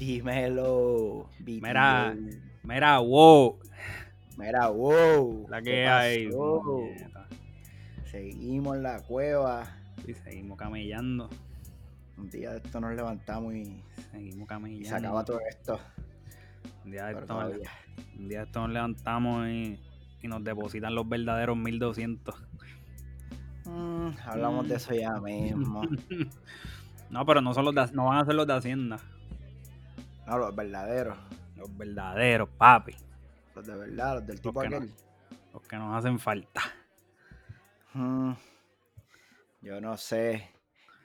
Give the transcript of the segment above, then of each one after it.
Dímelo. Mira, BTO. mira, wow. Mira, wow. La ¿qué que hay. Seguimos en la cueva. Y seguimos camellando. Un día de esto nos levantamos y, Seguimos y camellando. se acaba todo esto. Un día de Pero esto, nos- un día de esto nos levantamos y, y nos depositan los verdaderos 1200. Mm, hablamos de eso ya mismo. No, pero no son los de- no van a ser los de Hacienda. No, los verdaderos. Los verdaderos, papi. Los de verdad, los del tipo no. aquel. Los que nos hacen falta. Mm, yo no sé.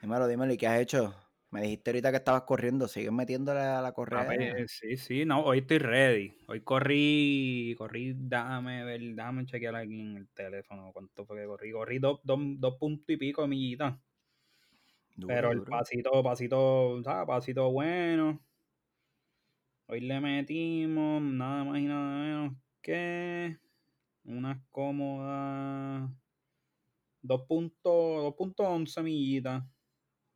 Dímelo, dímelo, ¿y qué has hecho? Me dijiste ahorita que estabas corriendo. ¿Sigues metiéndole a la correa? Sí, sí, no, hoy estoy ready. Hoy corrí, corrí, déjame ver, déjame chequear aquí en el teléfono cuánto fue que corrí. Corrí dos, dos, dos puntos y pico de millita. Duro, Pero el duro. pasito, pasito, ¿sabes? Pasito bueno. Hoy le metimos nada más y nada menos que unas cómodas 2.11 millitas.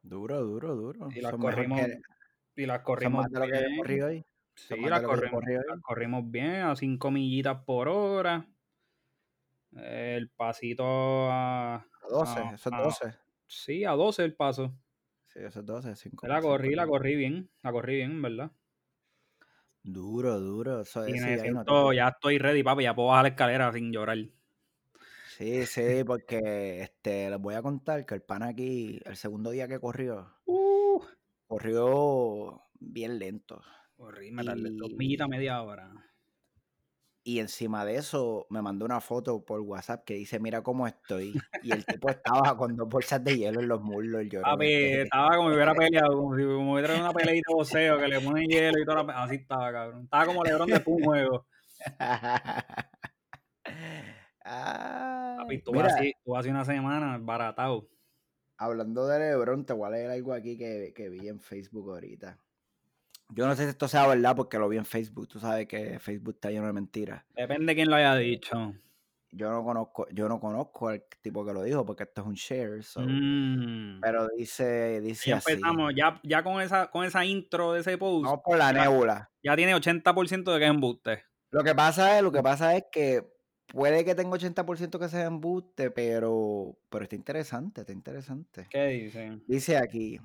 Duro, duro, duro. Y las Son corrimos, que- y las son corrimos más de lo que bien. hoy. Sí, las corrimos, hoy. las corrimos bien a 5 millitas por hora. El pasito a, A 12, Ah, eso es ah. 12. sí, a 12 el paso. Sí, eso es 12. cinco- La corrí, la corrí bien, la corrí bien, ¿verdad? Duro, duro. Eso Y es, me sí, no ya estoy ready, papi, ya puedo bajar la escalera sin llorar. sí, sí, porque este, les voy a contar que el pan aquí, el segundo día que corrió, Uh, corrió bien lento. corrí, me tardé dos media hora. Y encima de eso me mandó una foto por WhatsApp que dice, mira cómo estoy. Y el tipo estaba con dos bolsas de hielo en los muslos. Yo Papi, estaba como si hubiera peleado, como si como hubiera una peleita de boxeo que le ponen hielo y toda la... Así estaba, cabrón. Estaba como Lebron después de un juego. Papi, tú tú hace una semana baratado. hablando de Lebron, te voy a leer algo aquí que, que vi en Facebook ahorita. Yo no sé si esto sea verdad porque lo vi en Facebook. Tú sabes que Facebook está lleno de mentiras. Depende de quién lo haya dicho. Yo no conozco, yo no conozco al tipo que lo dijo porque esto es un share. so- Mm. Pero dice, dice Ya así. empezamos, ya, ya con esa, con esa intro de ese post, Vamos por la ya- nébula. ya tiene 80% de que es embuste. Lo que pasa es, lo que pasa es que puede que tenga 80% que sea embuste, pero, pero está interesante, está interesante. ¿Qué dicen? Dice aquí,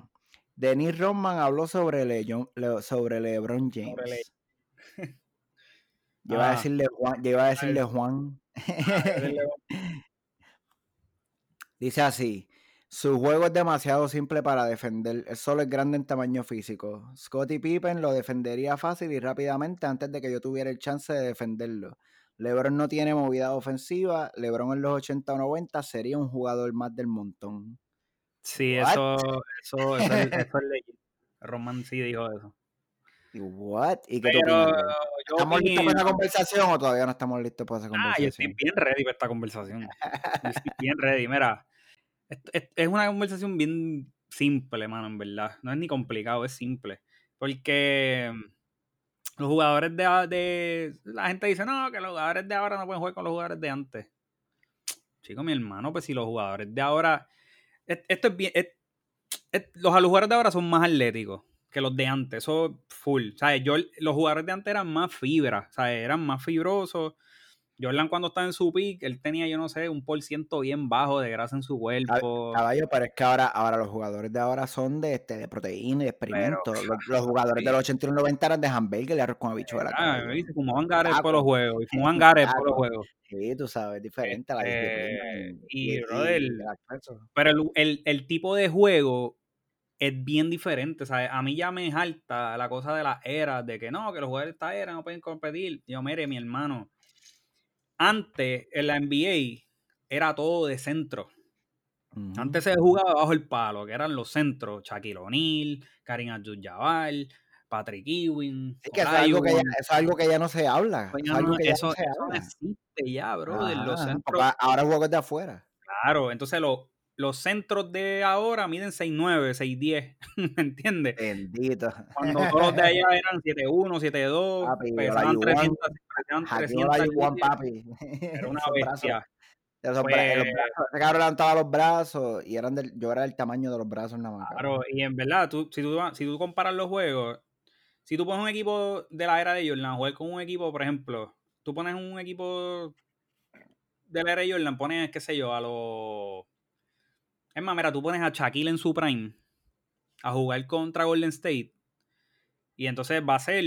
Denis Rodman habló sobre, Le- Le- sobre LeBron James. Sobre Le- Yo iba a Ah. decirle Juan, yo iba a decirle Ay. Juan. Dice así, su juego es demasiado simple para defender, solo es grande en tamaño físico. Scottie Pippen lo defendería fácil y rápidamente antes de que yo tuviera el chance de defenderlo. LeBron no tiene movida ofensiva, LeBron en los 80 o 90 sería un jugador más del montón. Sí, eso, eso, eso, es, eso es legit. Roman sí dijo eso. ¿Y what? ¿Y qué Pero ¿Estamos listos para esa conversación o todavía no estamos listos para esa Ah, yo estoy conversación? bien ready para esta conversación. Yo estoy bien ready. Mira, es, es- es una conversación bien simple, mano, en verdad. No es ni complicado, es simple. Porque los jugadores de, de... La gente dice, no, que los jugadores de ahora no pueden jugar con los jugadores de antes. Chico, mi hermano, pues si los jugadores de ahora... es- Esto es bien... es- es- los jugadores de ahora son más atléticos que los de antes. Eso full. ¿Sabes? Yo, los jugadores de antes eran más fibra. ¿Sabes? Eran más fibrosos. Jordan cuando estaba en su pick, él tenía, yo no sé, un por ciento bien bajo de grasa en su cuerpo. Caballo, pero es que ahora, ahora los jugadores de ahora son de, este, de proteína y de experimentos. Los, los jugadores de los 81 y 90 eran de hamburger y arroz con habichuela. Ah, y se fumaban gares por los juegos. Y fumaban gares por los juegos. Sí, tú sabes, diferente la disciplina. Este, y, brother. Pero el, el- el tipo de juego es bien diferente. ¿sabes? A mí ya me jalta la cosa de las eras, de que no, que los jugadores de esta era no pueden competir. Yo, mire, mi hermano, antes en la NBA era todo de centro. Antes se jugaba bajo el palo, que eran los centros, Shaquille O'Neal, Karim Abdul-Jabbar, Patrick Ewing, Sí, que eso es, algo que ya, eso es algo que ya no se habla. Pues Eso ya es algo no- que ya eso, no se eso no habla. existe ya, brother. Los Ajá, centros, ahora el juego es de afuera. claro, entonces los, los centros de ahora miden 6'9, 6'10, ¿me entiendes? Bendito. Cuando todos los de allá eran 7'1, 7'2, Papi, pesaban Olajuwon, 300, pesaban Hakeem 300 Olajuwon, libras, papi. era una bestia. esos Pues- los brazos- ese cabrón levantaba los brazos y eran del, yo era del tamaño de los brazos nada más. Claro, y en verdad, tú, si, tú, si tú comparas los juegos, si tú pones un equipo de la era de Jordan a jugar con un equipo, por ejemplo, tú pones un equipo de la era de Jordan, pones, qué sé yo, a los... Es más, mira, tú pones a Shaquille en su prime a jugar contra Golden State y entonces va a ser,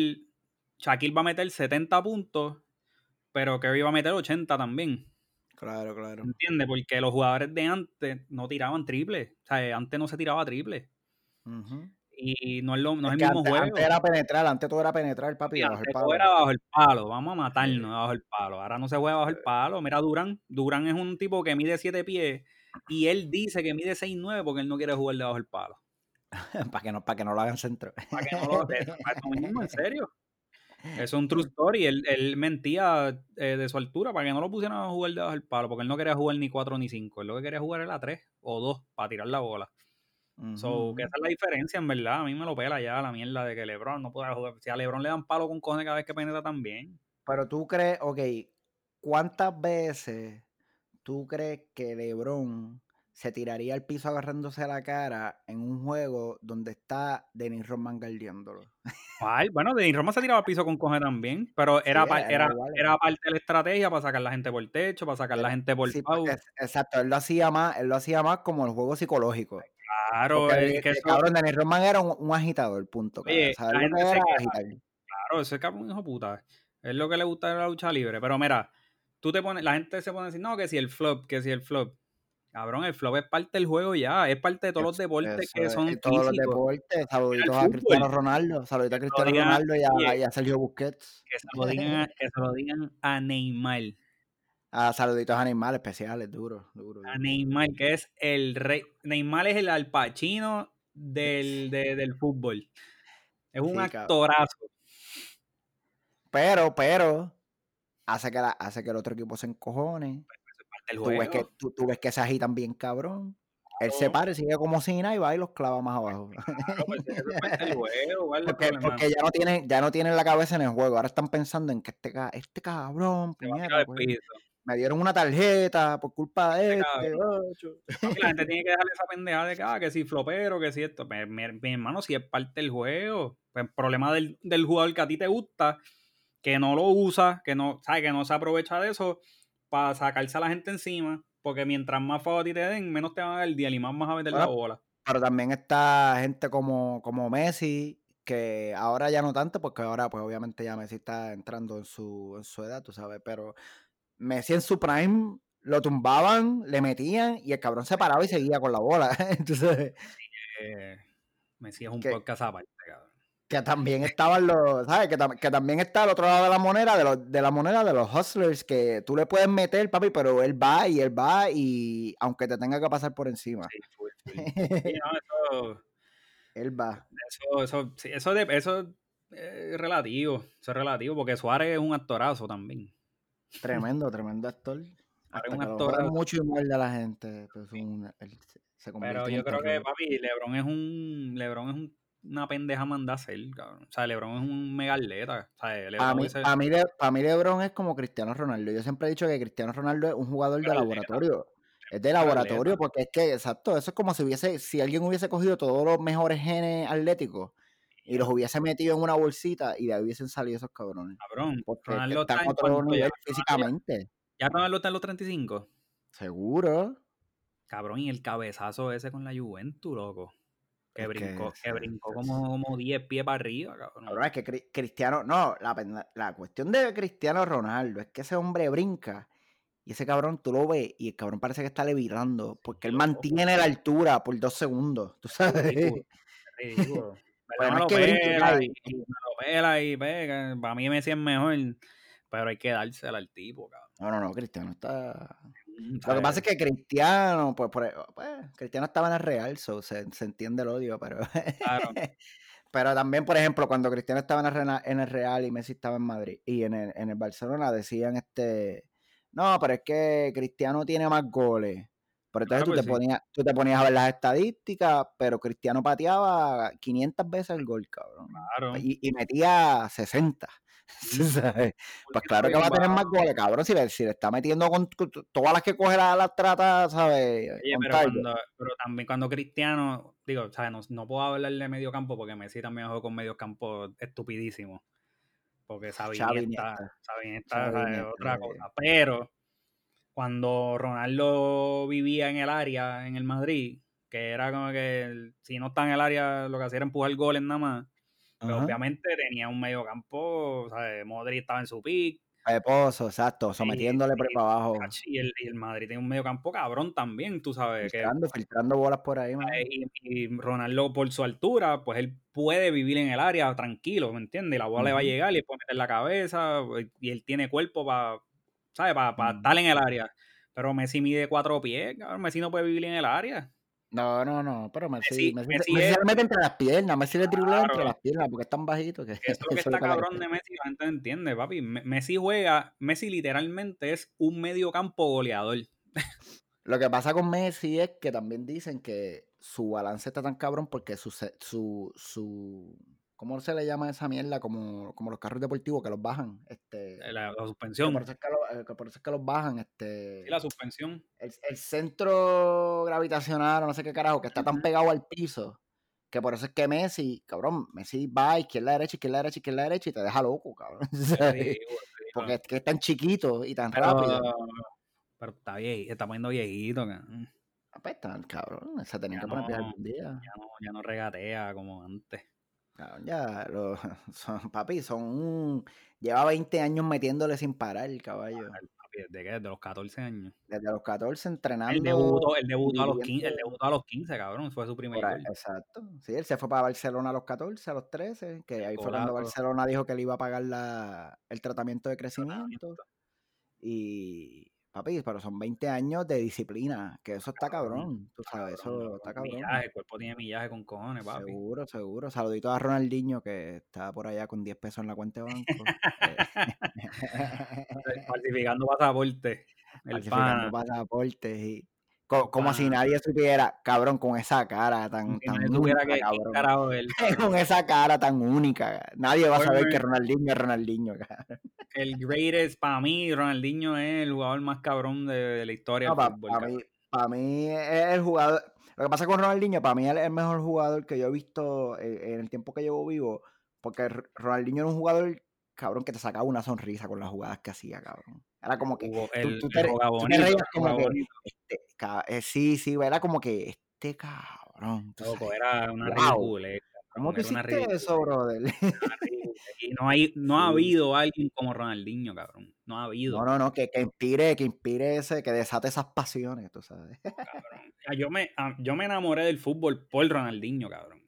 Shaquille va a meter 70 puntos, pero Kerry va a meter 80 también. Claro, claro. ¿Entiendes? Porque los jugadores de antes no tiraban triple. O sea, antes no se tiraba triple. Y no es, lo, no es, el mismo antes, juego. Antes era penetrar, antes todo era penetrar, papi. Sí, bajo antes el todo palo. era bajo el palo. Vamos a matarnos bajo el palo. Ahora no se juega bajo el palo. Mira, Durán. Durán es un tipo que mide 7 pies y él dice que mide 6'9 porque él no quiere jugar debajo del palo. para, que no, para que no lo hagan centro. Para que no lo eso mismo, en serio. Es un true story. Él, él mentía eh, de su altura para que no lo pusieran a jugar debajo del palo, porque él no quería jugar ni 4 ni 5. Él lo que quería jugar era 3 o 2 para tirar la bola. So, que esa es la diferencia, en verdad. A mí me lo pela ya la mierda de que LeBron no pueda jugar. Si a LeBron le dan palo con cojones cada vez que penetra también. Pero tú crees, ok, ¿cuántas veces tú crees que LeBron se tiraría al piso agarrándose la cara en un juego donde está Denis Rodman guardiándolo? Ay, bueno, Denis Rodman se tiraba al piso con cojones también, pero era, Sí, era era, igual. era parte de la estrategia para sacar la gente por el techo, para sacar la gente por Sí, porque es- exacto, él lo hacía más, él lo hacía más como el juego psicológico. Claro, Porque, es que eh, eso, cabrón, Denis Rodman era un, un agitador, punto. Oye, O sea, claro, ese cabrón hijo puta. Es lo que le gusta de la lucha libre. Pero mira, tú te pones, la gente se pone a decir, no, que si el flop, que si el flop. Cabrón, el flop es parte del juego ya, es parte de todos los deportes Eso que es, son y todos los deportes. Saluditos a. Cristiano Ronaldo. Saluditos a Cristiano digan- Ronaldo y a, oye. y a Sergio Busquets. Que se lo digan, a- que se lo digan a Neymar. A saluditos a animales especiales, duro, duro. A. Neymar, que es el rey. Neymar es el alpachino del, de- del fútbol. Es un Sí, cabrón. actorazo. Pero, pero, hace que, la, hace que el otro equipo se encojone. Tú ves, que, tú, tú ves que se agitan bien cabrón. Él se para sigue como si nada y va y los clava más abajo. Claro, pues, eso es parte del juego, ¿cuál es el Porque, porque ya no tienen, ya no tienen la cabeza en el juego. Ahora están pensando en que este, este cabrón, puñeta, pues, me dieron una tarjeta por culpa de Este este. La gente tiene que dejarle esa pendejada de que, ah, que si flopero, que si esto. Mi, mi- mi hermano, si es parte del juego. Pues problema del, del jugador que a ti te gusta, que no lo usa, que no, ¿sabes? Que no se aprovecha de eso para sacarse a la gente encima. Porque mientras más favor a ti te den, menos te van a dar el día y más vas a meter la bola. Pero también está gente como, como Messi, que ahora ya no tanto, porque ahora pues obviamente ya Messi está entrando en su, en su edad, tú sabes, pero Messi en su prime lo tumbaban, le metían y el cabrón se paraba y seguía con la bola. Entonces, Eh, Messi es un ¿Qué? podcast aparte, cabrón. Que también estaban los, ¿sabes? Que, tam- que también está al otro lado de la moneda, de, los, de la moneda de los hustlers, que tú le puedes meter, papi, pero él va y él va y aunque te tenga que pasar por encima, Sí. Sí, no, eso, él va. eso, eso, sí, eso, de- eso es relativo. Eso es relativo, porque Suárez es un actorazo también. Tremendo, tremendo actor. Suárez Hasta es un jodan mucho muerde a la gente. Pues un- él se- Pero yo creo que, papi, LeBron es un. LeBron es un- una pendeja manda a hacer, cabrón. O sea, LeBron es un mega atleta. O sea, Para LeBron mí, Le- mí LeBron es como Cristiano Ronaldo. Yo siempre he dicho que Cristiano Ronaldo es un jugador de atleta. laboratorio. Es de laboratorio atleta. porque es que, exacto, eso es como si hubiese, si alguien hubiese cogido todos los mejores genes atléticos y los hubiese metido en una bolsita y de ahí hubiesen salido esos cabrones. Cabrón. Porque Ronaldo están está a otro cuánto ya. nivel físicamente. Ya Ronaldo está en los 35. Seguro. Cabrón, y el cabezazo ese con la Juventus, loco. Que que brincó, que sí, brincó como, como 10 pies para arriba, cabrón. Cabrón, es que Cri- Cristiano, no, la, la cuestión de Cristiano Ronaldo es que ese hombre brinca y ese cabrón tú lo ves y el cabrón parece que está levitando porque él mantiene la altura por dos segundos, tú sabes. Ridículo. Ridículo. ¿Verdad? no es lo que pela y, y me lo pela y pega. Para mí Messi es mejor, pero hay que dársela al tipo, cabrón. No, no, no, Cristiano está... Lo que pasa es que Cristiano, pues, por- pues, Cristiano estaba en el Real, so, se, se entiende el odio, pero... Claro. Pero también, por ejemplo, cuando Cristiano estaba en el, Rena- en el Real y Messi estaba en Madrid y en el, en el Barcelona decían este, no, pero es que Cristiano tiene más goles, pero entonces tú, te ponías, tú te ponías a ver las estadísticas, pero Cristiano pateaba 500 veces el gol, cabrón. Claro. Y, metía 60. Pues claro que va a tener más goles, cabrón. Si le, si le está metiendo con, todas las que coge las la trata, ¿sabes? pero, también cuando Cristiano, digo, ¿sabes? No, puedo hablar de medio campo porque Messi también jugó con medio campo estupidísimo. Porque sabía esta, otra cosa. Pero cuando Ronaldo vivía en el área, en el Madrid, que era como que si no está en el área, lo que hacía era empujar goles nada más. Pero obviamente tenía un medio campo, o sea, Modric estaba en su pick. Pozo, exacto, sometiéndole por para abajo. Y el, el, Madrid tiene un medio campo cabrón también, tú sabes. Filtrando, filtrando bolas por ahí, Y, y, Ronaldo, por su altura, pues él puede vivir en el área tranquilo, ¿me entiendes? Y la bola le va a llegar y le puede meter la cabeza, y él tiene cuerpo para ¿sabes? Para, para estar en el área. Pero Messi mide cuatro pies, cabrón. Messi no puede vivir en el área. No, no, no, pero Messi, Messi, Messi, Messi, se mete entre las piernas, Messi le dribla entre las piernas porque es tan bajito que... Eso es lo que está cabrón de Messi, la gente entiende, papi. Messi juega, Messi literalmente es un medio campo goleador. Lo que pasa con Messi es que también dicen que su balance está tan cabrón porque su, su, su ¿Cómo se le llama esa mierda? Como, como los carros deportivos que los bajan. Este, la, suspensión. Por eso, es que lo, por eso, es que los bajan. Este, sí, la suspensión. El, centro gravitacional, o no sé qué carajo, que está tan pegado al piso. Que por eso es que Messi, cabrón, Messi va izquierda, derecha, izquierda, derecha, izquierda, derecha y te deja loco, cabrón. Porque es que es tan chiquito y tan rápido. Pero está viejito, está poniendo viejito, cabrón. Apestan, cabrón. Esa tenía que poner algún día. Ya no, ya no regatea como antes. Ya, son, papi, son un, lleva 20 años metiéndole sin parar el caballo. ¿Desde qué? Desde los 14 años. Desde los 14 entrenando. El debutó, el debutó, a, los 15, el debutó a los 15, cabrón. Fue su primer gol. Exacto. Sí, él se fue para Barcelona a los 14, a los 13, que ahí fue cuando Barcelona dijo que le iba a pagar la, el tratamiento de crecimiento. Y, Papi, pero son 20 años de disciplina, que eso está cabrón, tú sabes, eso está cabrón. Millaje, el cuerpo tiene millaje con cojones, papi. Seguro, seguro. Saludito a Ronaldinho, que está por allá con 10 pesos en la cuenta de banco. Falsificando pasaporte. Falsificando pasaportes y como, si nadie supiera, cabrón, con esa cara tan, tan única, que, cabrón. con esa cara tan única. Nadie va a saber que Ronaldinho es Ronaldinho. El greatest, para mí, Ronaldinho es el jugador más cabrón de, la historia Para mí, mí es el jugador... Lo que pasa con Ronaldinho, para mí es el mejor jugador que yo he visto en el tiempo que llevo vivo, porque Ronaldinho era un jugador cabrón, que te sacaba una sonrisa con las jugadas que hacía, cabrón. Era como que. tú, te, reías como que. Este, eh, sí, sí, era como que este cabrón. era una wow. ¿Cómo hiciste eso, brother? y no, hay, no ha habido alguien como Ronaldinho, cabrón. No ha habido. No, no, no, que, que inspire, que inspire ese, que desate esas pasiones, tú sabes. Cabrón. Yo me, ah, yo me enamoré del fútbol por Ronaldinho, cabrón.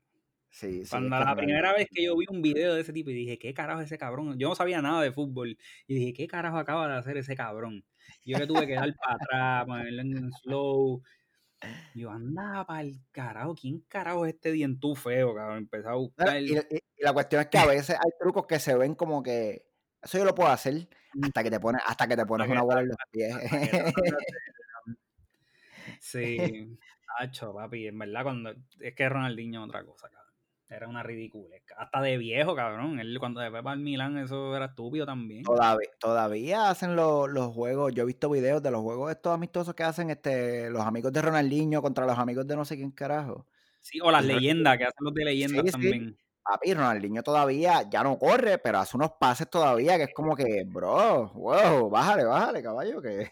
Cuando la primera vez que yo vi un video de ese tipo y dije, ¿qué carajo es ese cabrón? Yo no sabía nada de fútbol. Y dije, ¿qué carajo acaba de hacer ese cabrón? Y yo le tuve que dar para atrás, ponerle en slow. Y yo andaba para el carajo. ¿Quién carajo es este dientú feo, cabrón? Empecé a buscar. Y, la cuestión es que a veces hay trucos que se ven como que. Eso yo lo puedo hacer hasta que te pones, hasta que te pones una bola en los pies. Sí, hacho, papi, en verdad, cuando es que Ronaldinho es otra cosa, cabrón. Era una ridícula. Hasta de viejo, cabrón. Él cuando se fue para el Milan, eso era estúpido también. Todavía, todavía hacen los, juegos. Yo he visto videos de los juegos estos amistosos que hacen este los amigos de Ronaldinho contra los amigos de no sé quién carajo. Sí, o las leyendas, que hacen los de leyendas también. Papi, Ronaldinho todavía ya no corre, pero hace unos pases todavía que es como que, bro, wow, bájale, bájale, caballo, que...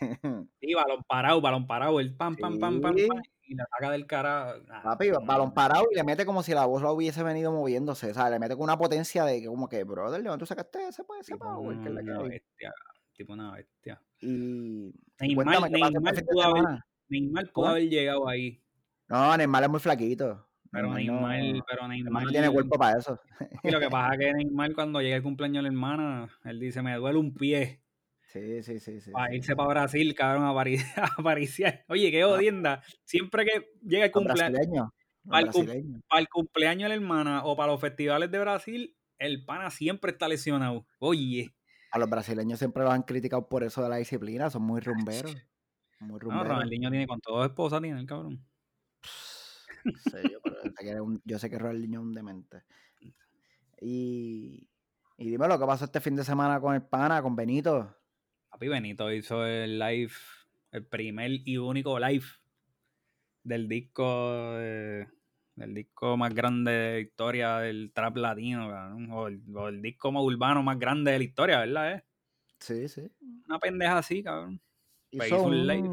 Sí, balón parado, balón parado, el pam, pam, pam, pam, pam, y la saca del cara. Papi, balón parado y le mete como si la voz lo hubiese venido moviéndose, o sea, le mete con una potencia de que como que, brother, León, tú sacaste ese puede ser power, que una bestia, tipo una bestia. Y... Neymar, Neymar, pudo haber, Neymar pudo haber llegado ahí. No, Neymar es muy flaquito. Pero Neymar, pero Neymar, no tiene cuerpo para eso. Y lo que pasa es que Neymar cuando llega el cumpleaños de la hermana, él dice, me duele un pie. Sí, sí, sí. sí para irse para Brasil, cabrón, a, apariciar. Oye, qué odienda. Siempre que llega el cumpleaños. Para, el cumpleaños de la hermana o para los festivales de Brasil, el pana siempre está lesionado. Oye. A los brasileños siempre los han criticado por eso de la disciplina, son muy rumberos. Muy No, rumbero. Ronaldinho tiene con dos esposas, tiene el cabrón. sé yo, pero sé que era un- yo sé que Ronaldinho es un demente. Y, y dime lo que pasó este fin de semana con el pana, con Benito. Papi Benito hizo el live, el primer y único live del disco de- del disco más grande de la historia del trap latino, cabrón, o el, o el disco más urbano más grande de la historia, ¿verdad? eh? Sí, sí. Una pendeja así, cabrón. Pues Hizo hizo un un, live.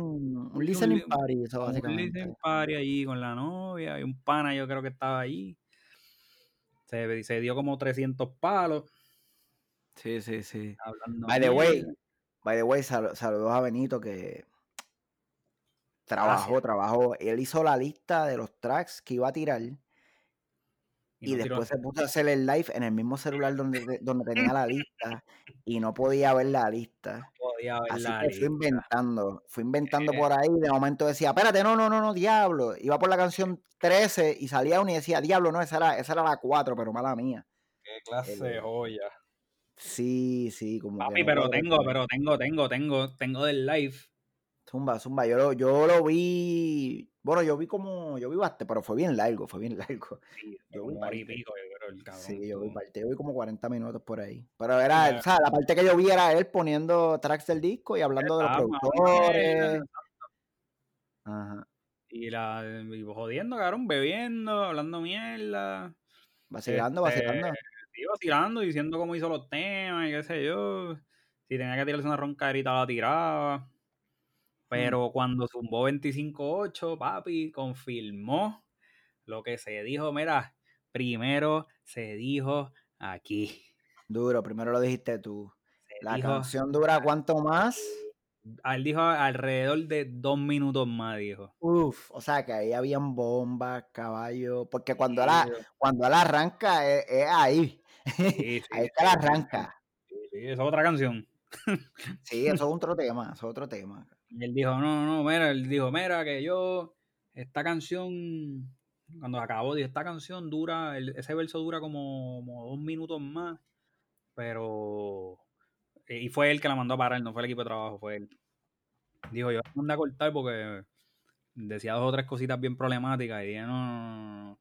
un un listening li- party, eso Un básicamente. listening party allí con la novia y un pana yo creo que estaba allí. Se, se dio como 300 palos Sí, sí, sí. hablando By the way. By the way, sal- saludos a Benito que trabajó, Gracias. trabajó. Él hizo la lista de los tracks que iba a tirar y, Y no tiró- después se puso a hacer el live en el mismo celular donde, de- donde tenía la lista y no podía ver la lista. podía ver Así la que fui lista. inventando, fui inventando Eh. por ahí, de momento decía, espérate, no, no, no, no, diablo. Iba por la canción 13 y salía uno y decía, diablo, no, esa era, esa era la 4, pero mala mía. Qué clase de joya. Sí, sí, como que Papi, no pero tengo, pero tengo, tengo, tengo, tengo del live. Zumba, zumba, yo lo, yo lo vi, bueno, yo vi como, yo vi bastante, pero fue bien largo, fue bien largo. Sí, Yo vi parte. pico, yo creo, el cabrón. Sí, yo vi parte, yo vi como 40 minutos por ahí. Pero era, Ya. o sea, la parte que yo vi era él poniendo tracks del disco y hablando de los productores. Ajá, Y la y jodiendo, cabrón, bebiendo, hablando mierda. vacilando, Este, vacilando. Sí, vacilando, diciendo cómo hizo los temas y qué sé yo. Si tenía que tirarse una roncarita, la tiraba. Mm. Pero cuando zumbó 25-8, papi, confirmó lo que se dijo. Mira, primero se dijo aquí. Duro, primero lo dijiste tú. Se La dijo, canción dura cuánto más? él dijo alrededor de dos minutos más, dijo. Uf, o sea que ahí habían bombas, caballos, porque cuando él, Sí, a- cuando él arranca es, es ahí. Sí, sí, ahí es que él sí, sí, arranca. sí, sí, esa es otra canción. Sí, eso es otro tema, eso es otro tema. Y él dijo, no, no, mira, él dijo, mira, que yo, esta canción, cuando acabó, dijo, esta canción dura, el- ese verso dura como, como dos minutos más, pero, y fue él que la mandó a parar, no fue el equipo de trabajo, fue él. Dijo, yo la mandé a cortar porque decía dos o tres cositas bien problemáticas y dije, no, no, no, no",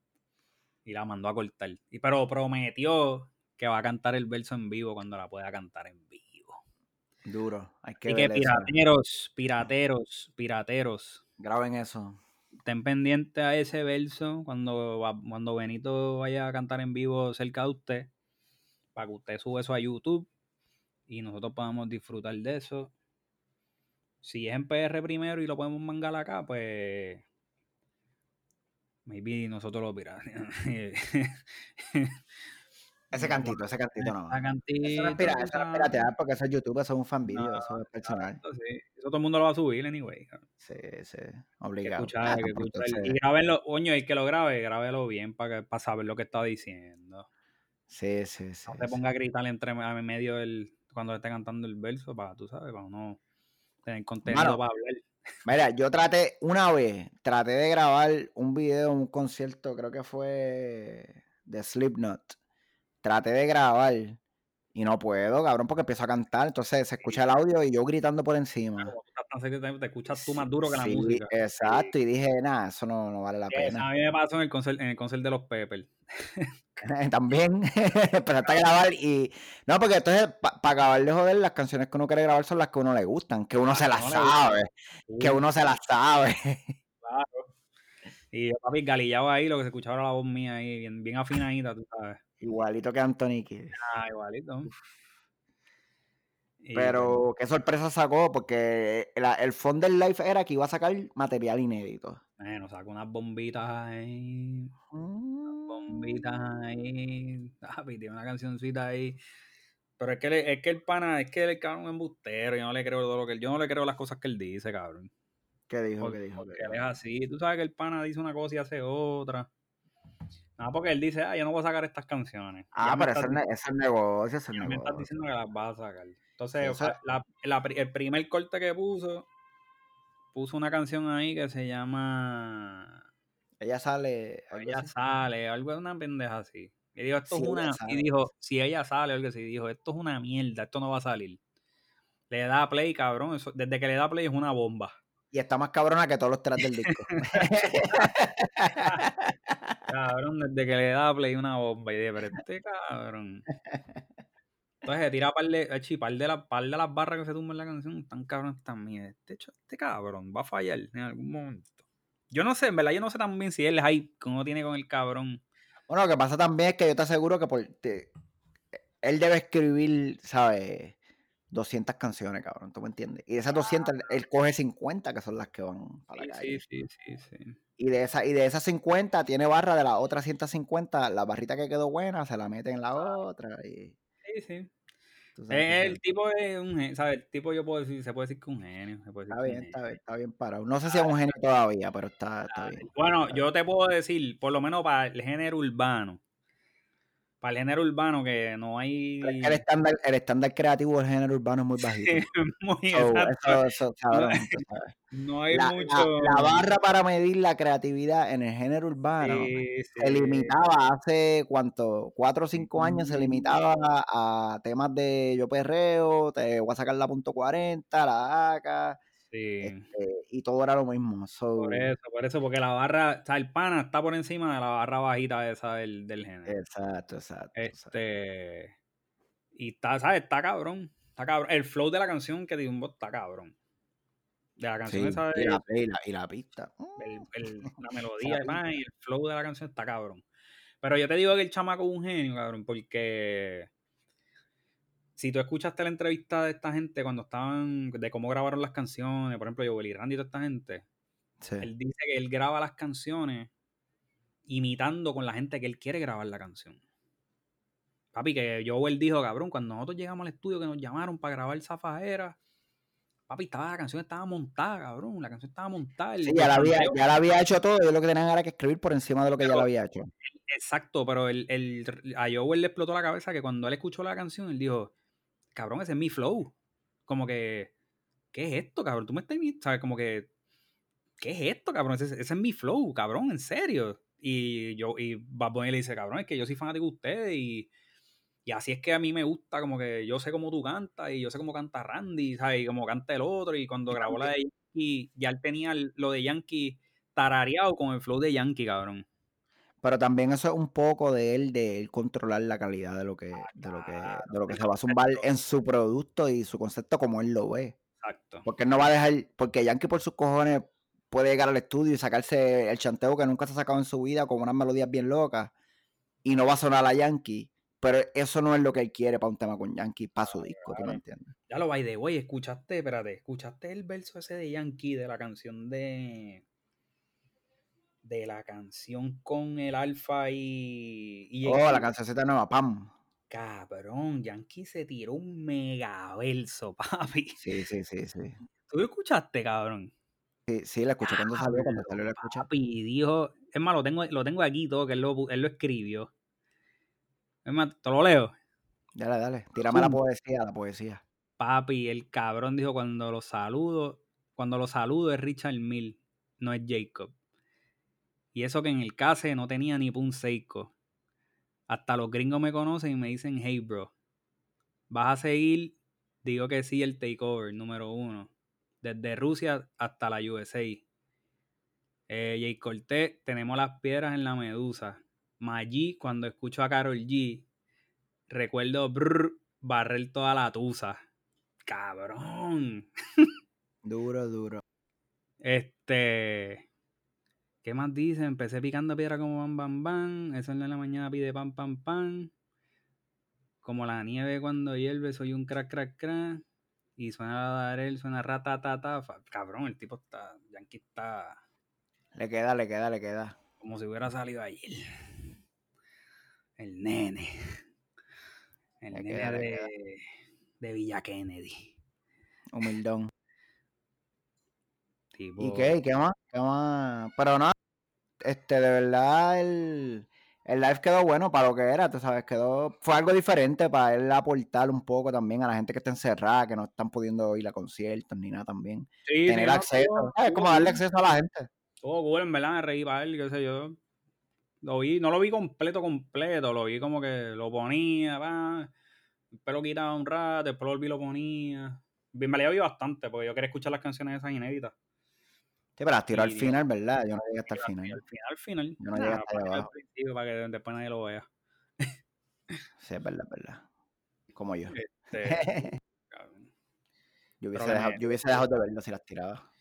y la mandó a cortar. Y, pero prometió que va a cantar el verso en vivo cuando la pueda cantar en vivo. Duro, hay que Así que pirateros, pirateros, pirateros, Graben eso. estén pendientes a ese verso cuando, va- cuando Benito vaya a cantar en vivo cerca de usted, para que usted sube eso a YouTube y nosotros podamos disfrutar de eso. Si es en PR primero y lo podemos mangar acá, pues maybe nosotros lo pirateamos. Ese cantito, ese cantito no. Esa cantito, Eso no es eso no es piratear porque eso es YouTube, eso es un fan video, No, eso es personal. Sí. Eso todo el mundo lo va a subir anyway. Sí, sí, Hay que obligado. escuchar, Ah, que escuchar. Y grábenlo, coño, el que lo grabe, grábelo bien para, que, para saber lo que está diciendo. Sí, sí, sí. No te sí. ponga a gritar entre a medio del, cuando esté cantando el verso, para, tú sabes, para no tener contenido Mano, para hablar. Mira, yo traté una vez, traté de grabar un video, un concierto, creo que fue de Slipknot. Traté de grabar y no puedo, cabrón, porque empiezo a cantar, entonces se escucha el audio y yo gritando por encima. Te, escuchas tú más duro que la sí, música. exacto, y dije, nada, eso no, no vale la Sí, pena. a mí me pasó en el concert, en el concert de los Peppers. También empezaste a grabar y... No, porque entonces, para acabar de joder, las canciones que uno quiere grabar son las que a uno le gustan, que uno se las no sabe, que uno se las sabe. Claro. Y yo, papi, galillado ahí, lo que se escuchaba era la voz mía ahí, bien, bien afinadita, tú sabes. Igualito que Anthony Kidd. Ah, igualito. Y, Pero qué sorpresa sacó, porque la- el fondo del live era que iba a sacar material inédito. Bueno, sacó unas bombitas ahí. Bombitas Mm. ahí. Papi, tiene una cancioncita ahí. Pero es que, le- es que el pana, es que el cabrón es embustero. Yo no le creo todo lo que él, yo no le creo las cosas que él dice, cabrón. ¿Qué dijo? Porque, ¿Qué dijo? porque ¿Qué él es así. Tú sabes que el pana dice una cosa y hace otra. Nada, porque él dice, ah, yo no voy a sacar estas canciones. Ah, pero es, eso es negocio, eso es Ya me estás negocio. diciendo que las vas a sacar. Entonces, Sí, eso- a- la- la pri- el primer corte que puso, puso una canción ahí que se llama Ella sale. Ella así. sale, algo de una pendeja así. Y dijo, esto Si es una. Y dijo, si ella sale, algo así, dijo, esto es una mierda, esto no va a salir. Le da play, cabrón. eso- desde que le da play es una bomba. Y está más cabrona que todos los tres del disco. cabrón, desde que le da play una bomba y de pero este cabrón. Entonces tira par de, par de, la, par de las barras que se tumban en la canción, tan cabrón también. Este, este cabrón va a fallar en algún momento. Yo no sé, en verdad, yo no sé también si él hype que uno tiene con el cabrón. Bueno, lo que pasa también es que yo te aseguro que por, él debe escribir, ¿sabes? 200 canciones, cabrón, ¿tú me entiendes? Y de esas 200, él coge 50 que son las que van para la calle. Sí, sí, sí, sí. Y de, esa, y de esas 50 tiene barra de las otras 150, la barrita que quedó buena se la mete en la otra. Y... Sí, sí. el tipo es un genio, ¿sabes? El tipo yo puedo decir, se puede decir que un genio. está bien, está bien, está bien parado. No sé si es un genio todavía, pero está, está bien. Bueno, yo te puedo decir, por lo menos para el género urbano, para el género urbano que no hay... el estándar, el estándar creativo del género urbano es muy bajito. muy no hay la, mucho... La, barra para medir la creatividad en el género urbano se limitaba hace, ¿cuánto? Cuatro o cinco años se limitaba a, temas de yo perreo, te voy a sacar la punto 40, la Este, y todo era lo mismo. Por eso, por eso, porque la barra, o sea, el pana está por encima de la barra bajita esa del, del género. Exacto, exacto. Este. Y está, ¿sabes? Está cabrón. Está cabrón. El flow de la canción que un está cabrón. De la canción esa de, y, la, y, la, pista. El, la melodía y el flow de la canción está cabrón. Pero yo te digo que el chamaco es un genio, cabrón, porque si tú escuchaste la entrevista de esta gente cuando estaban, de cómo grabaron las canciones, por ejemplo, Joel y Randy y toda esta gente, él dice que él graba las canciones imitando con la gente que él quiere grabar la canción. Papi, que Joel dijo, cabrón, cuando nosotros llegamos al estudio que nos llamaron para grabar Zafajera, papi, estaba, la canción estaba montada, cabrón, la canción estaba montada. Sí, ya la, había, ya la había hecho todo, yo lo que tenían era que escribir por encima de lo que ya la había hecho. Exacto, pero el, el, a Joel le explotó la cabeza que cuando él escuchó la canción, él dijo, cabrón, ese es mi flow. Como que, ¿qué es esto, cabrón? Tú me estás, ¿sabes? Como que, ¿qué es esto, cabrón? Ese, es mi flow, cabrón, en serio. Y yo, y Bad Bunny le dice, cabrón, es que yo soy fanático de ustedes y, y así es que a mí me gusta, como que yo sé cómo tú cantas y yo sé cómo canta Randy, ¿sabes? Y cómo canta el otro. Y cuando grabó la de Yankee, ya él tenía lo de Yankee tarareado con el flow de Yankee, cabrón. Pero también eso es un poco de él, de él controlar la calidad de lo que, de lo que, de lo que se va a zumbar en su producto y su concepto como él lo ve. Exacto. Porque él no va a dejar, porque Yankee por sus cojones puede llegar al estudio y sacarse el chanteo que nunca se ha sacado en su vida con unas melodías bien locas y no va a sonar a Yankee. Pero eso no es lo que él quiere para un tema con Yankee, para su disco, ¿tú me entiendes? Ya lo va de güey, escuchaste, espérate, escuchaste el verso ese de Yankee de la canción de de la canción con el Alfa y, oh, la canción de nueva, pam. Cabrón, Yankee se tiró un mega verso, papi. Sí, sí, sí, sí. ¿Tú lo escuchaste, cabrón? Sí, sí, la escuché cuando salió, cuando salió la escuché. Papi, dijo, es más, lo tengo, lo tengo aquí todo, que él lo, él lo escribió. Es más, te lo leo. Dale, dale, tírame la poesía, la poesía. Papi, el cabrón dijo cuando lo saludo, cuando lo saludo es Richard Mill, no es Jacob. Y eso que en el case no tenía ni pun seiko. Hasta los gringos me conocen y me dicen, hey bro, vas a seguir, digo que sí, el takeover número uno. Desde Rusia hasta la USA. Eh, Jay Cortés, tenemos las piedras en la medusa. Maggi, cuando escucho a Carol G, recuerdo brr, barrer toda la tusa. Cabrón. Duro, duro. Este. ¿Qué más dice? Empecé picando piedra como bam bam bam. Eso en la mañana pide pam pam pam. Como la nieve cuando hierve, soy un crack crack crack. Y suena a él, suena ratatata. Cabrón, el tipo está. Yankee está. Le queda, le queda, le queda. Como si hubiera salido ayer. El nene. El nene de, de Villa Kennedy. Humildón. ¿Y qué? ¿Qué más? ¿Qué más? Pero no, este, de verdad el, el live quedó bueno para lo que era, tú sabes, quedó, fue algo diferente para él aportar un poco también a la gente que está encerrada, que no están pudiendo ir a conciertos ni nada también. Tener acceso, es como darle acceso a la gente. Todo cool, en verdad, me reí para él, qué sé yo. Lo vi, no lo vi completo, completo, lo vi como que lo ponía, va, el pelo quitaba un rato, después lo vi lo ponía. Me le vi bastante, porque yo quería escuchar las canciones esas inéditas. Sí, pero las tiró al final, ¿verdad? Yo no llegué hasta el Al final. final, al final. Yo no llegué hasta allá abajo. para que después nadie lo vea. Sí, es verdad, es verdad. Como yo. Este. Yo hubiese, dejado, yo hubiese dejado de verlo si las tiraba.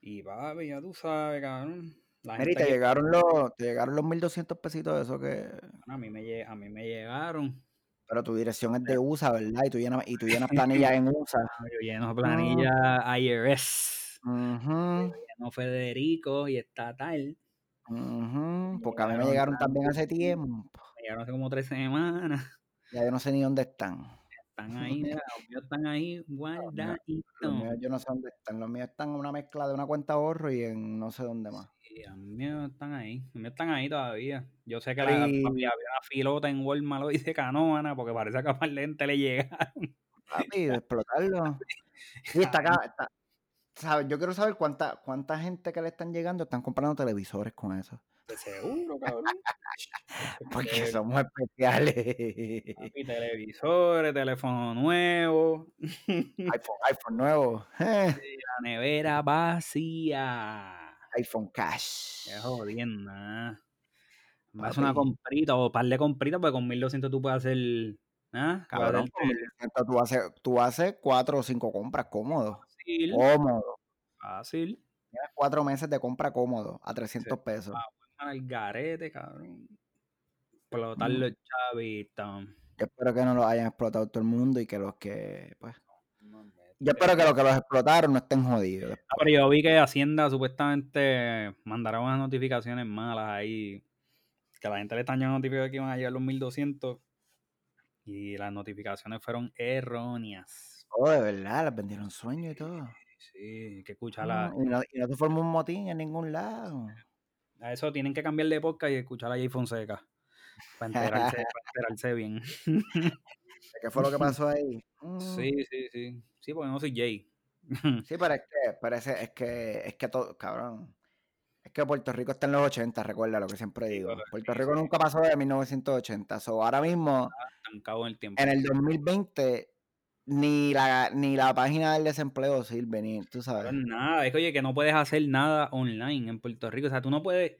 y papi, ya tú sabes, cabrón. La Mira, y te que- llegaron los, te llegaron los 1200 pesitos de eso que. a mí me, a mí me llegaron. Pero tu dirección es de USA, ¿verdad? Y tú llenas, y tú llenas planillas en USA. Yo lleno de planilla IRS. Ujú, Lleno Federico y estatal. ujú, Porque a mí me Llegaron también hace tiempo. Me llegaron hace como tres semanas. Ya yo no sé ni dónde están. Están ahí, mira, los míos están ahí Los guardaditos. míos yo no sé dónde están. Los míos están en una mezcla de una cuenta ahorro y en no sé dónde más. Sí, los míos están ahí. Los míos están ahí todavía. Yo sé que la, había una filota en Walmart lo dice canómana porque parece que a par de gente le llegaron. Papi, de explotarlo. Y está acá. Está, ¿sabes? Yo quiero saber cuánta, cuánta gente que le están llegando están comprando televisores con eso. De seguro, cabrón. Porque Eh, somos especiales. papi, televisores, teléfono nuevo, iPhone, iPhone nuevo. eh, la nevera vacía. iPhone Cash. Qué jodienda. Vas a una comprita o par de compritas, porque con 1200 tú puedes hacer. ¿ah? Puedes Cabrón, 1100 tú haces, tú haces cuatro o cinco compras cómodo. Fácil, Cómodo. fácil. Tienes cuatro meses de compra cómodo a 300 pesos. Al garete, cabrón. Explotar Mm. los chavitos. Yo espero que no los hayan explotado todo el mundo y que los que, pues. No, Yo espero que los que los explotaron no estén jodidos. Ah, pero yo vi que Hacienda supuestamente mandará unas notificaciones malas ahí. Que a la gente le están llegando notificaciones que iban a llegar los 1200. Y las notificaciones fueron erróneas. Oh, de verdad, les vendieron sueños y todo. Sí, hay que escucharla. Mm, y, no, y no se formó un motín en ningún lado. A eso tienen que cambiar de podcast y escuchar a Jay Fonseca. Para enterarse, para enterarse bien. ¿Qué fue lo que pasó ahí? Mm, Sí, sí, sí. Sí, porque no soy Jay. Sí, pero es que, pero ese- es que, es que todo, cabrón. Es que Puerto Rico está en los 80, recuerda lo que siempre digo. Puerto Rico nunca pasó de 1980. So, ahora mismo, Estancado en el tiempo. en el 2020, ni la, ni la página del desempleo sirve, ni, tú sabes. Cabrón, nada, es que oye, que no puedes hacer nada online en Puerto Rico. O sea, tú no puedes.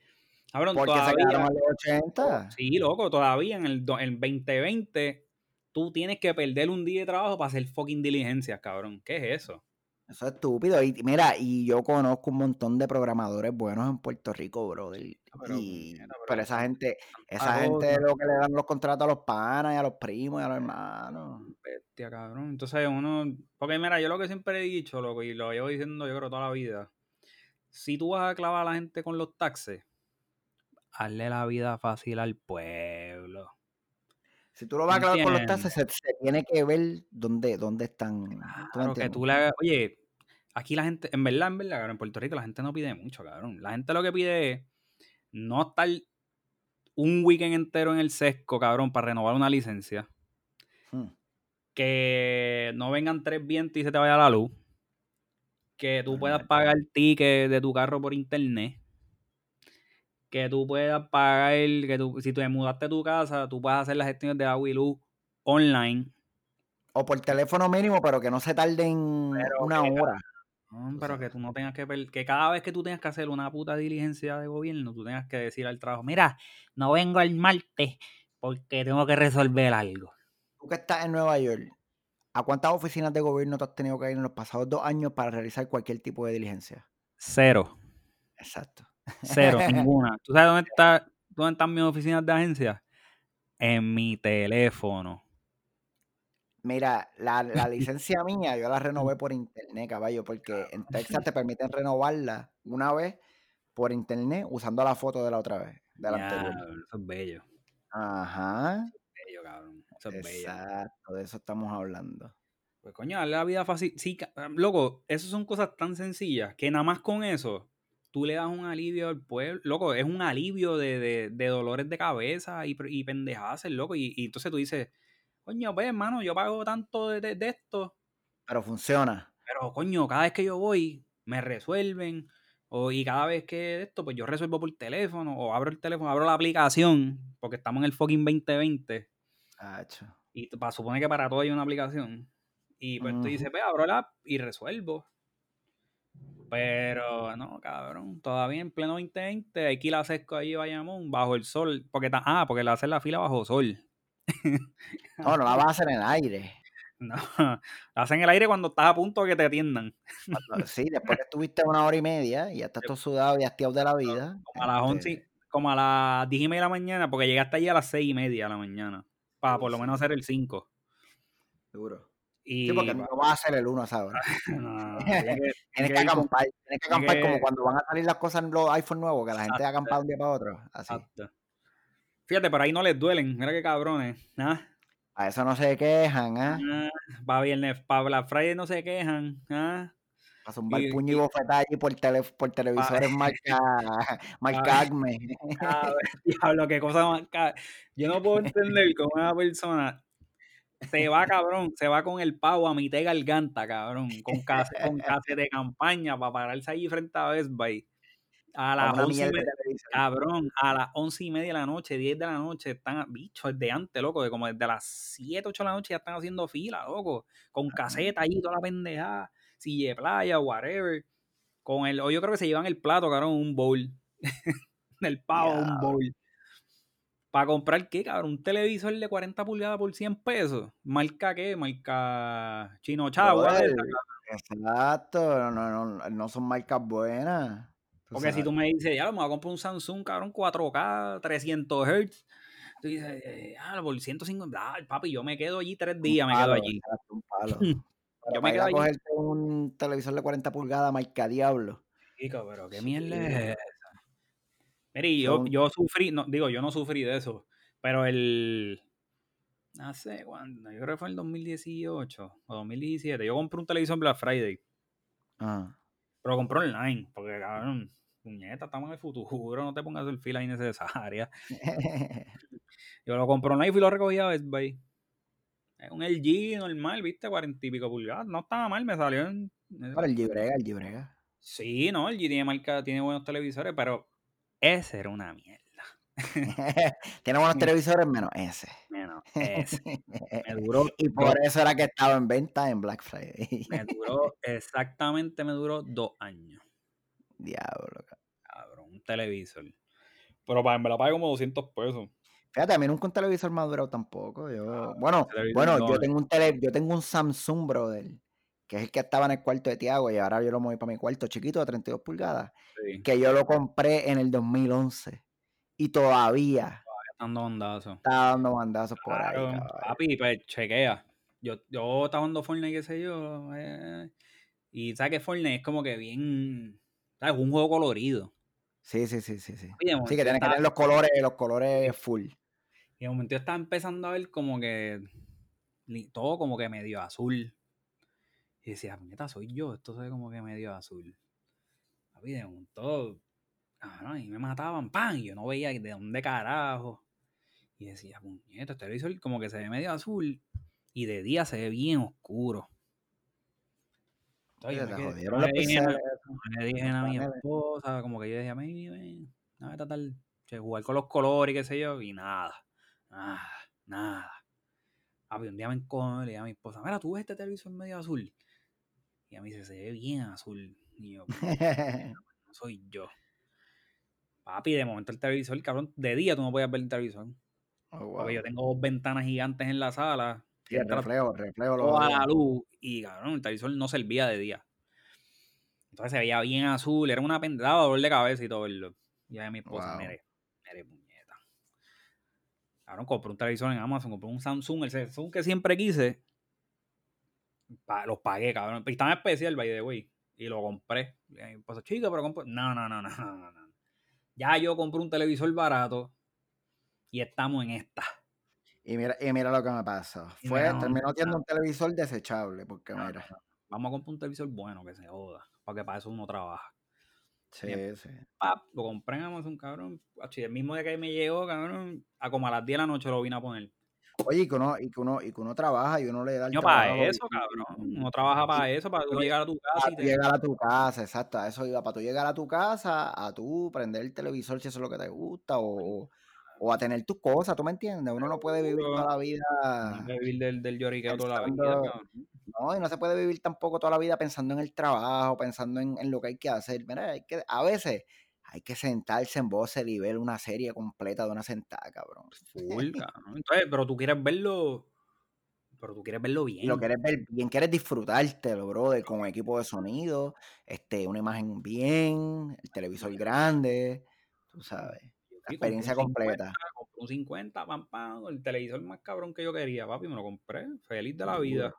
Cabrón, Porque se quedaron los 80. Sí, loco, todavía en el, el 2020 tú tienes que perder un día de trabajo para hacer fucking diligencias, cabrón. ¿Qué es eso? Eso es estúpido. Y mira, y yo conozco un montón de programadores buenos en Puerto Rico, brother. Pero, y, puñeta, pero pero esa gente, esa gente cosa. lo que le dan los contratos a los panas y a los primos y a los hermanos. Bestia, cabrón. Entonces uno. Porque mira, yo lo que siempre he dicho, loco, y lo llevo diciendo yo creo toda la vida. Si tú vas a clavar a la gente con los taxes, hazle la vida fácil al pueblo. Si tú lo vas a clavar con los taxes, se, se tiene que ver dónde, dónde están. ¿tú Claro, que entiendes? tú le hagas. Oye, aquí la gente, en verdad, en verdad, cabrón, en Puerto Rico la gente no pide mucho, cabrón. La gente lo que pide es no estar un weekend entero en el sesco, cabrón, para renovar una licencia. Hmm. Que no vengan tres vientos y se te vaya la luz. Que tú puedas pagar el ticket de tu carro por internet. Que tú puedas pagar, el, que tú, si te mudaste a tu casa, tú puedas hacer las gestiones de agua y luz online. O por teléfono mínimo, pero que no se tarden Pero una hora. No, pero que tú no tengas que que cada vez que tú tengas que hacer una puta diligencia de gobierno, tú tengas que decir al trabajo, mira, no vengo el martes porque tengo que resolver algo. Tú que estás en Nueva York, ¿a cuántas oficinas de gobierno tú has tenido que ir en los pasados dos años para realizar cualquier tipo de diligencia? Cero, Exacto. cero, ninguna. ¿Tú sabes dónde está, dónde están mis oficinas de agencia? En mi teléfono. Mira, la, la licencia mía yo la renové por internet, caballo, porque en Texas te permiten renovarla una vez por internet usando la foto de la otra vez, de la anterior. Eso es bello. Ajá. Bello, cabrón. Eso es bello. Exacto, de eso estamos hablando. Pues coño, darle la vida fácil. Sí, ah, loco, eso son cosas tan sencillas que nada más con eso tú le das un alivio al pueblo. Loco, es un alivio de, de- de dolores de cabeza y, y pendejadas, loco. Y, y entonces tú dices, coño, pues hermano, yo pago tanto de, de- esto, Pero funciona. pero coño, cada vez que yo voy, me resuelven. O, y cada vez que esto, pues yo resuelvo por teléfono, o abro el teléfono, abro la aplicación, porque estamos en el fucking 2020. Y para supone que para todo hay una aplicación. Y pues tú dices, pues abro la app y resuelvo. Pero no, cabrón, todavía en pleno 2020 hay que ir a Sesco ahí Bayamón bajo el sol, porque ah, porque le hacen la fila bajo sol. no, no la vas a hacer en el aire. No, la hacen en el aire cuando estás a punto de que te atiendan. Sí, después que estuviste una hora y media y ya estás todo sudado y hastiado de la vida. Como a las 11, este como a las 10 y media de la mañana, porque llegaste allí a las 6 y media de la mañana, para por lo menos hacer el 5. Seguro. Y, sí, porque no vas a hacer el 1 a esa hora. tienes, que, acampar, tienes que acampar como cuando van a salir las cosas en los iPhone nuevos, que la gente acampa de un día para otro. Así. Fíjate, por ahí no les duelen. Mira qué cabrones. ¿ah? A eso no se quejan, ¿ah? ¿ah? para viernes, para Black Friday no se quejan. ¿ah? Para zumbar y, puño y bofetada allí por, tele, por televisores marca, marca Acme. Diablo, qué cosa marca. Yo no puedo entender cómo una persona se va, cabrón, se va con el pavo a mitad de garganta, cabrón, con case, con case de campaña para pararse allí frente a Best Buy. A las once y media, cabrón, a las once y media de la noche, 10 de la noche, están, bichos, de antes, loco, de como desde las 7, 8 de la noche ya están haciendo fila, loco, con caseta ahí, toda la pendejada, silla de playa, whatever, con el, o yo creo que se llevan el plato, cabrón, un bowl, del pavo, un bowl. ¿Para comprar qué, cabrón? Un televisor de 40 pulgadas por 100 pesos. ¿Marca qué? Marca Chino Chavo. Exacto, no, no, no son marcas buenas. Porque si tú me dices, ya, me voy a comprar un Samsung, cabrón, 4K, 300 Hz. Tú dices, ah, por 150, ah, papi, yo me quedo allí tres días, me quedo allí. Un palo. yo me quedo allí. un televisor de 40 pulgadas, marca Diablo. Chico, pero qué mierda es Mire, yo, yo sufrí, no, digo, yo no sufrí de eso, pero el, no sé cuándo, yo creo que fue el 2018 o 2017, yo compré un televisor Black Friday. Ah. Pero compré online, porque cabrón, puñeta, estamos en el futuro, no te pongas el fila innecesaria. yo lo compré online y fui lo recogí a Best Buy. Un LG normal, viste, cuarenta y pico pulgadas. No estaba mal, me salió en. Para el G-Brega, el G-Brega. Sí, no, el G tiene marca, tiene buenos televisores, pero ese era una mierda. Tiene buenos televisores menos ese. Menos ese. Me duró. Y por eso era que estaba en venta en Black Friday. Me duró, exactamente me duró dos años. Diablo, cabrón. un televisor. Pero para, me la pagué como 200 pesos. Fíjate, a mí nunca un televisor me ha durado tampoco. Yo, ah, bueno, bueno, yo tengo un tele, yo tengo un Samsung, brother que es el que estaba en el cuarto de Tiago y ahora yo lo moví para mi cuarto chiquito de 32 pulgadas, que yo lo compré en el 2011 y todavía está dando bandazos. Está dando bandazos por ahí. Papi, pues chequea. Yo, yo estaba dando Fortnite, qué sé yo, eh, y sabes que Fortnite es como que bien, sabes, un juego colorido. Sí, sí, sí, sí, sí. sí, que tiene que tener los colores, los colores full. Y de momento yo estaba empezando a ver como que todo como que medio azul. Y decía, puñeta, soy yo, esto se ve como que medio azul. Papi, de un todo. y me mataban, ¡pam! Y yo no veía de dónde carajo. Y decía, puñeta, este televisor como que se ve medio azul. Y de día se ve bien oscuro. Entonces, me, me, le dije, me dije a mi esposa, como que yo decía, me, a ver, tal, jugar con los colores y qué sé yo, y nada, nada, nada. Papi, un día me encojo y le dije a mi esposa, mira, tú ves este televisor medio azul. Y a mí se, se ve bien azul. Y yo, no soy yo. Papi, de momento el televisor, cabrón, de día tú no podías ver el televisor. Oh, Porque yo tengo dos ventanas gigantes en la sala. Y el reflejo, reflejo. Toda la luz. Y cabrón, el televisor no servía de día. Entonces se veía bien azul, era una pendada, dolor de cabeza y todo. Y a mi esposa, mire, mire. Cabrón, compré un televisor en Amazon, compré un Samsung, el Samsung que siempre quise los pagué, cabrón. Y estaba especial, by the way. Y lo compré. Pues, chico, pero compré. No, no, no, no, no, no. Ya yo compré un televisor barato y estamos en esta. Y mira, y mira lo que me pasó. Fue, terminó siendo un televisor desechable, porque mira. Vamos a comprar un televisor bueno que se joda, porque para eso uno trabaja. Sí, sí. lo compré en Amazon, cabrón. El mismo día que me llegó, cabrón, a como a las 10 de la noche lo vine a poner. Oye, y que uno, y que uno, y que uno trabaja y uno le da el no, para eso, cabrón. Uno trabaja para eso, para tú llegar a tu casa. Para llegar a tu casa, exacto. Eso iba, para tú llegar a tu casa, a tú prender el televisor si eso es lo que te gusta, o, o a tener tus cosas, ¿tú me entiendes? Uno no puede vivir toda la vida. No vivir del, del lloriqueo toda la vida. No, y no se puede vivir tampoco toda la vida pensando en el trabajo, pensando en, en lo que hay que hacer. Mira, hay que, a veces hay que sentarse en voz y ver una serie completa de una sentada, cabrón. Full, cabrón. Entonces, pero tú quieres verlo. Pero tú quieres verlo bien. Lo quieres ver bien, quieres disfrutártelo, brother, con equipo de sonido, este, una imagen bien, el televisor grande, tú sabes. La experiencia completa. compré un 50, pam, pam, el televisor más cabrón que yo quería, papi, me lo compré. Feliz de la vida.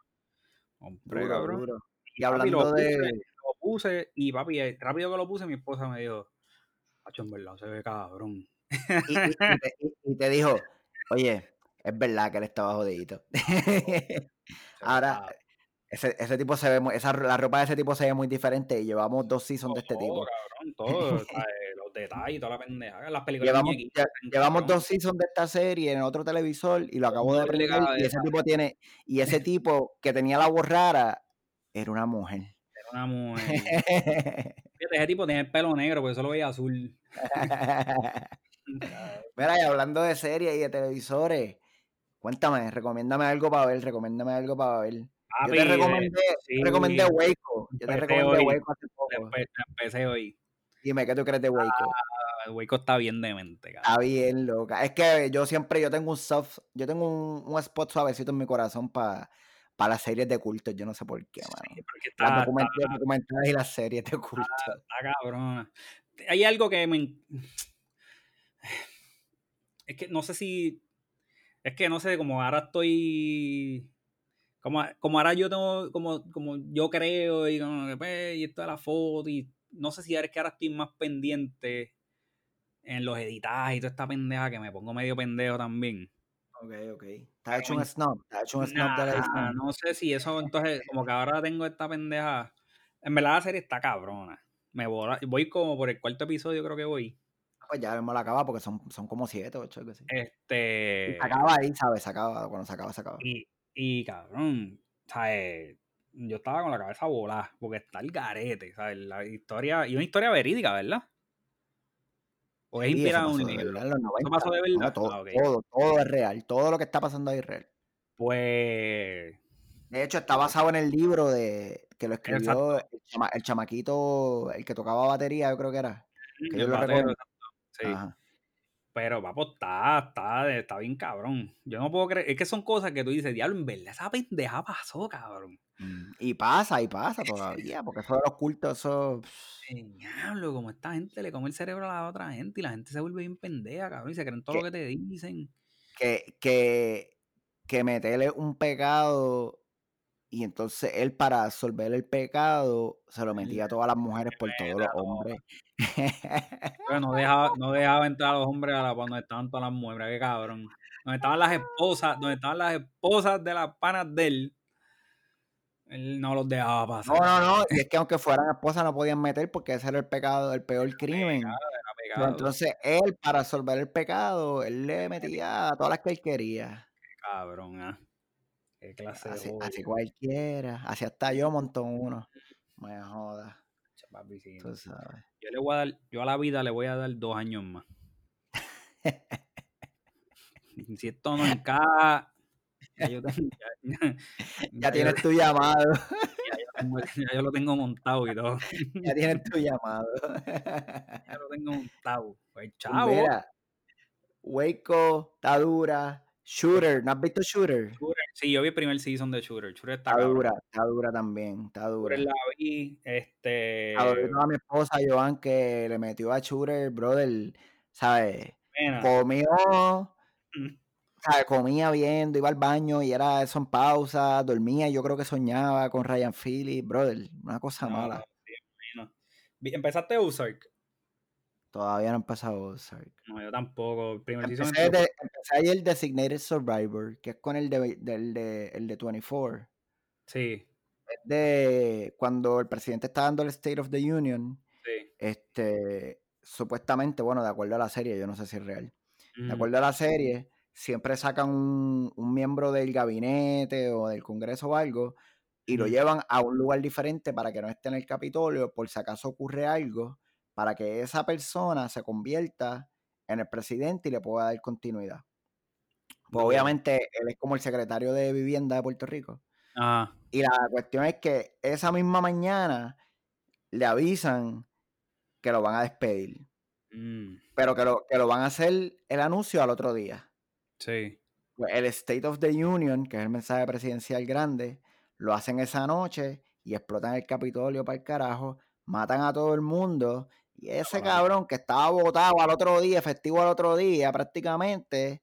Compré, cabrón. Y, hablando de. Lo puse y, papi, eh, rápido que lo puse, mi esposa me dijo, Hacho, en verdad, se ve cabrón. Y, te, dijo, oye, es verdad que él estaba jodidito. Ahora, ese, ese, tipo se ve esa, la ropa de ese tipo se ve muy diferente y llevamos dos seasons de este tipo. Cabrón, todo, detalles, toda la pendeja. Las películas llevamos, llevamos dos seasons de esta serie en otro televisor y lo acabo de aprender. Y ese tipo tiene, y ese tipo que tenía la voz rara era una mujer. Era una mujer. ese tipo tiene el pelo negro, por eso lo veía azul. Mira, y hablando de series y de televisores, cuéntame, recomiéndame algo para ver, recomiéndame algo para ver. yo te recomendé, sí, recomendé Waco. Yo te recomendé Waco hace poco. empecé hoy. Dime, ¿qué tú crees de Waco? Ah, Waco está bien demente, cara. Está bien, loca. Es que yo siempre, yo tengo un soft, yo tengo un, un spot suavecito en mi corazón para para las series de culto, yo no sé por qué, mano. Sí, está, las documentales, y las series de culto. Está, cabrón. Hay algo que me... Es que no sé si... Es que no sé, como ahora estoy... Como, como ahora yo tengo, como, como yo creo, y como pues, y esto de la foto, y no sé si es que ahora estoy más pendiente en los editajes y toda esta pendeja que me pongo medio pendejo también. Ok, ok. Está hecho un snob. Está hecho un snob de la No sé si eso, entonces, como que ahora tengo esta pendeja. En verdad la serie está cabrona. Me voy, voy como por el cuarto episodio, creo que voy. Ah, pues ya hemos la acaba porque son, son como siete, ocho, algo así. Este. se acaba ahí, ¿sabes? Se acaba. Cuando se acaba, se acaba. Y, y cabrón, ¿sabes? Yo estaba con la cabeza volada porque está el garete, ¿sabes? La historia. Y una historia verídica, ¿verdad? ¿O es inspirado en un libro? ¿No pasó de verdad? todo, ah, todo, todo es real. Todo lo que está pasando ahí es real. Pues. De hecho, está basado en el libro de que lo escribió el, chamaquito, el que tocaba batería, yo creo que era. Que yo lo recuerdo. Sí. Pero, papo, está, está, está bien cabrón. Yo no puedo creer. Es que son cosas que tú dices, diablo, en verdad esa pendeja pasó, cabrón. Mm, y pasa, y pasa todavía, porque eso de los cultos, eso. Diablo, como esta gente le come el cerebro a la otra gente y la gente se vuelve bien pendeja, cabrón, y se creen todo lo que te dicen. Que, que, que meterle un pecado y entonces él para absorber el pecado se lo metía a todas las mujeres por todos los hombres. no dejaba, no dejaba entrar a los hombres a la donde estaban todas las mujeres, qué cabrón. Donde estaban las esposas, donde estaban las esposas de las panas de él él no los dejaba pasar. No, no, no. Y es que aunque fueran esposas no podían meter porque ese era el pecado, el peor crimen. entonces él, para resolver el pecado, él le metía a todas las que él quería. Qué cabrón, ¿ah? Qué clase así, de así cualquiera. Así hasta yo montó uno. Me joda. Tú sabes. Yo le voy a dar, yo a la vida le voy a dar dos años más. si esto no encaja, Ya, tienes tu llamado. Ya, yo lo tengo montado y todo. Ya tienes tu llamado. Ya lo tengo montado. Pues, pues chavo. Mira, Waco, está dura. Shooter, ¿no has visto Shooter? Sí, yo vi el primer season de Shooter. Shooter está, está dura, está dura también, está dura. la vi, este... A, a mi esposa, Joan, que le metió a Shooter, brother, ¿sabes? Comió, mm comía viendo, iba al baño y era eso en pausa, dormía, yo creo que soñaba con Ryan Phillips, brother, una cosa mala. ¿Empezaste Ozark? Todavía no he empezado Ozark. No, yo tampoco. primer empecé, de, empecé ayer Designated Survivor, que es con el de, del de, el de 24. Sí. Es de cuando el presidente está dando el State of the Union. Sí. Este, supuestamente, bueno, de acuerdo a la serie, yo no sé si es real. De acuerdo a la serie, siempre sacan un, miembro del gabinete o del Congreso o algo y lo llevan a un lugar diferente para que no esté en el Capitolio por si acaso ocurre algo, para que esa persona se convierta en el presidente y le pueda dar continuidad. Pues obviamente él es como el secretario de vivienda de Puerto Rico. Ah. Y la cuestión es que esa misma mañana le avisan que lo van a despedir. Mm, Pero que lo, que lo van a hacer el anuncio al otro día. sí. Pues el State of the Union, que es el mensaje presidencial grande, lo hacen esa noche y explotan el Capitolio para el carajo, matan a todo el mundo. Y ese cabrón que estaba votado al otro día, efectivo al otro día prácticamente,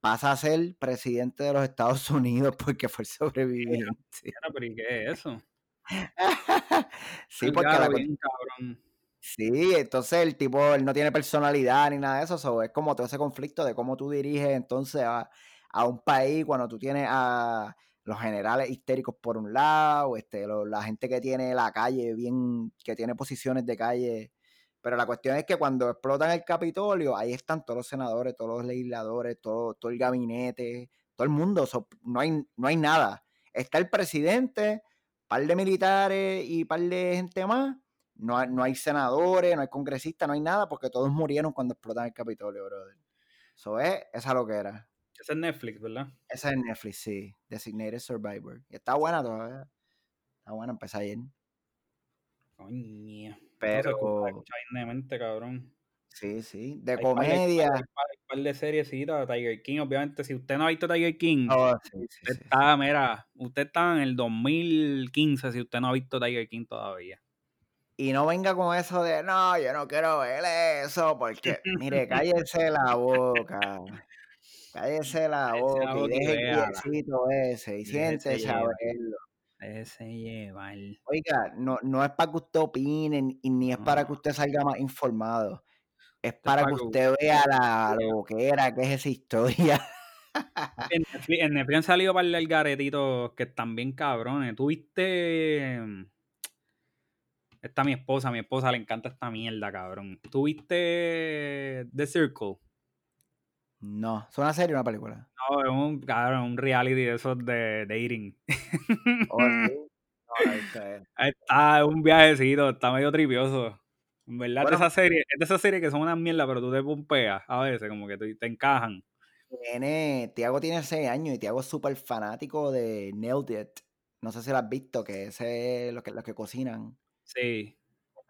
pasa a ser presidente de los Estados Unidos porque fue el sobreviviente. Mira, pero ¿y qué es eso? sí, porque la, bien cabrón. Sí, entonces el tipo, él no tiene personalidad ni nada de eso, so, es como todo ese conflicto de cómo tú diriges entonces a, a un país cuando tú tienes a los generales histéricos por un lado, este, lo- la gente que tiene la calle bien, que tiene posiciones de calle, pero la cuestión es que cuando explotan el Capitolio, ahí están todos los senadores, todos los legisladores, todo, todo el gabinete, todo el mundo, so, no, hay, no hay nada. Está el presidente, par de militares y par de gente más, no hay, no hay senadores, no hay congresistas, no hay nada, porque todos murieron cuando explotan el Capitolio, brother. Eso es, esa es lo que era. Ese es Netflix, ¿verdad? Esa es Netflix, sí. Designated Survivor. Y está buena todavía. Está buena, empecé ayer. Coño. Pero- mente, cabrón. Sí, sí. De Hay par comedia. Hay par, hay par de Tiger King, obviamente, si usted no ha visto Tiger King, Oh, sí, sí, usted sí, está, mira, usted está en el 2015 si usted no ha visto Tiger King todavía. Y no venga con eso de, no, yo no quiero ver eso, porque, mire, cállese la boca. Cállese la Cállese boca y deje el ese y siéntese a verlo. Ese llevar. Oiga, no, no es para que usted opine y ni es para que usted salga más informado. Es para pa' que que usted vea la vea. lo que es esa historia. En Netflix, en Netflix han salido para el garetitos que están bien cabrones. ¿Tuviste? Esta mi esposa, a mi esposa le encanta esta mierda, cabrón. ¿Tuviste The Circle? No, ¿es una serie o una película? No, es un, cabrón, un reality de esos de dating. Oh. No, visto, eh. Está es un viajecito, está medio tripioso. En verdad, Bueno. de esa serie, es de esa serie que son unas mierdas, pero tú te pompeas a veces, como que te, te encajan. Tiene, Tiago tiene 6 años y Tiago es súper fanático de Nailed It. No sé si lo has visto, que ese es lo que, los que cocinan. Sí.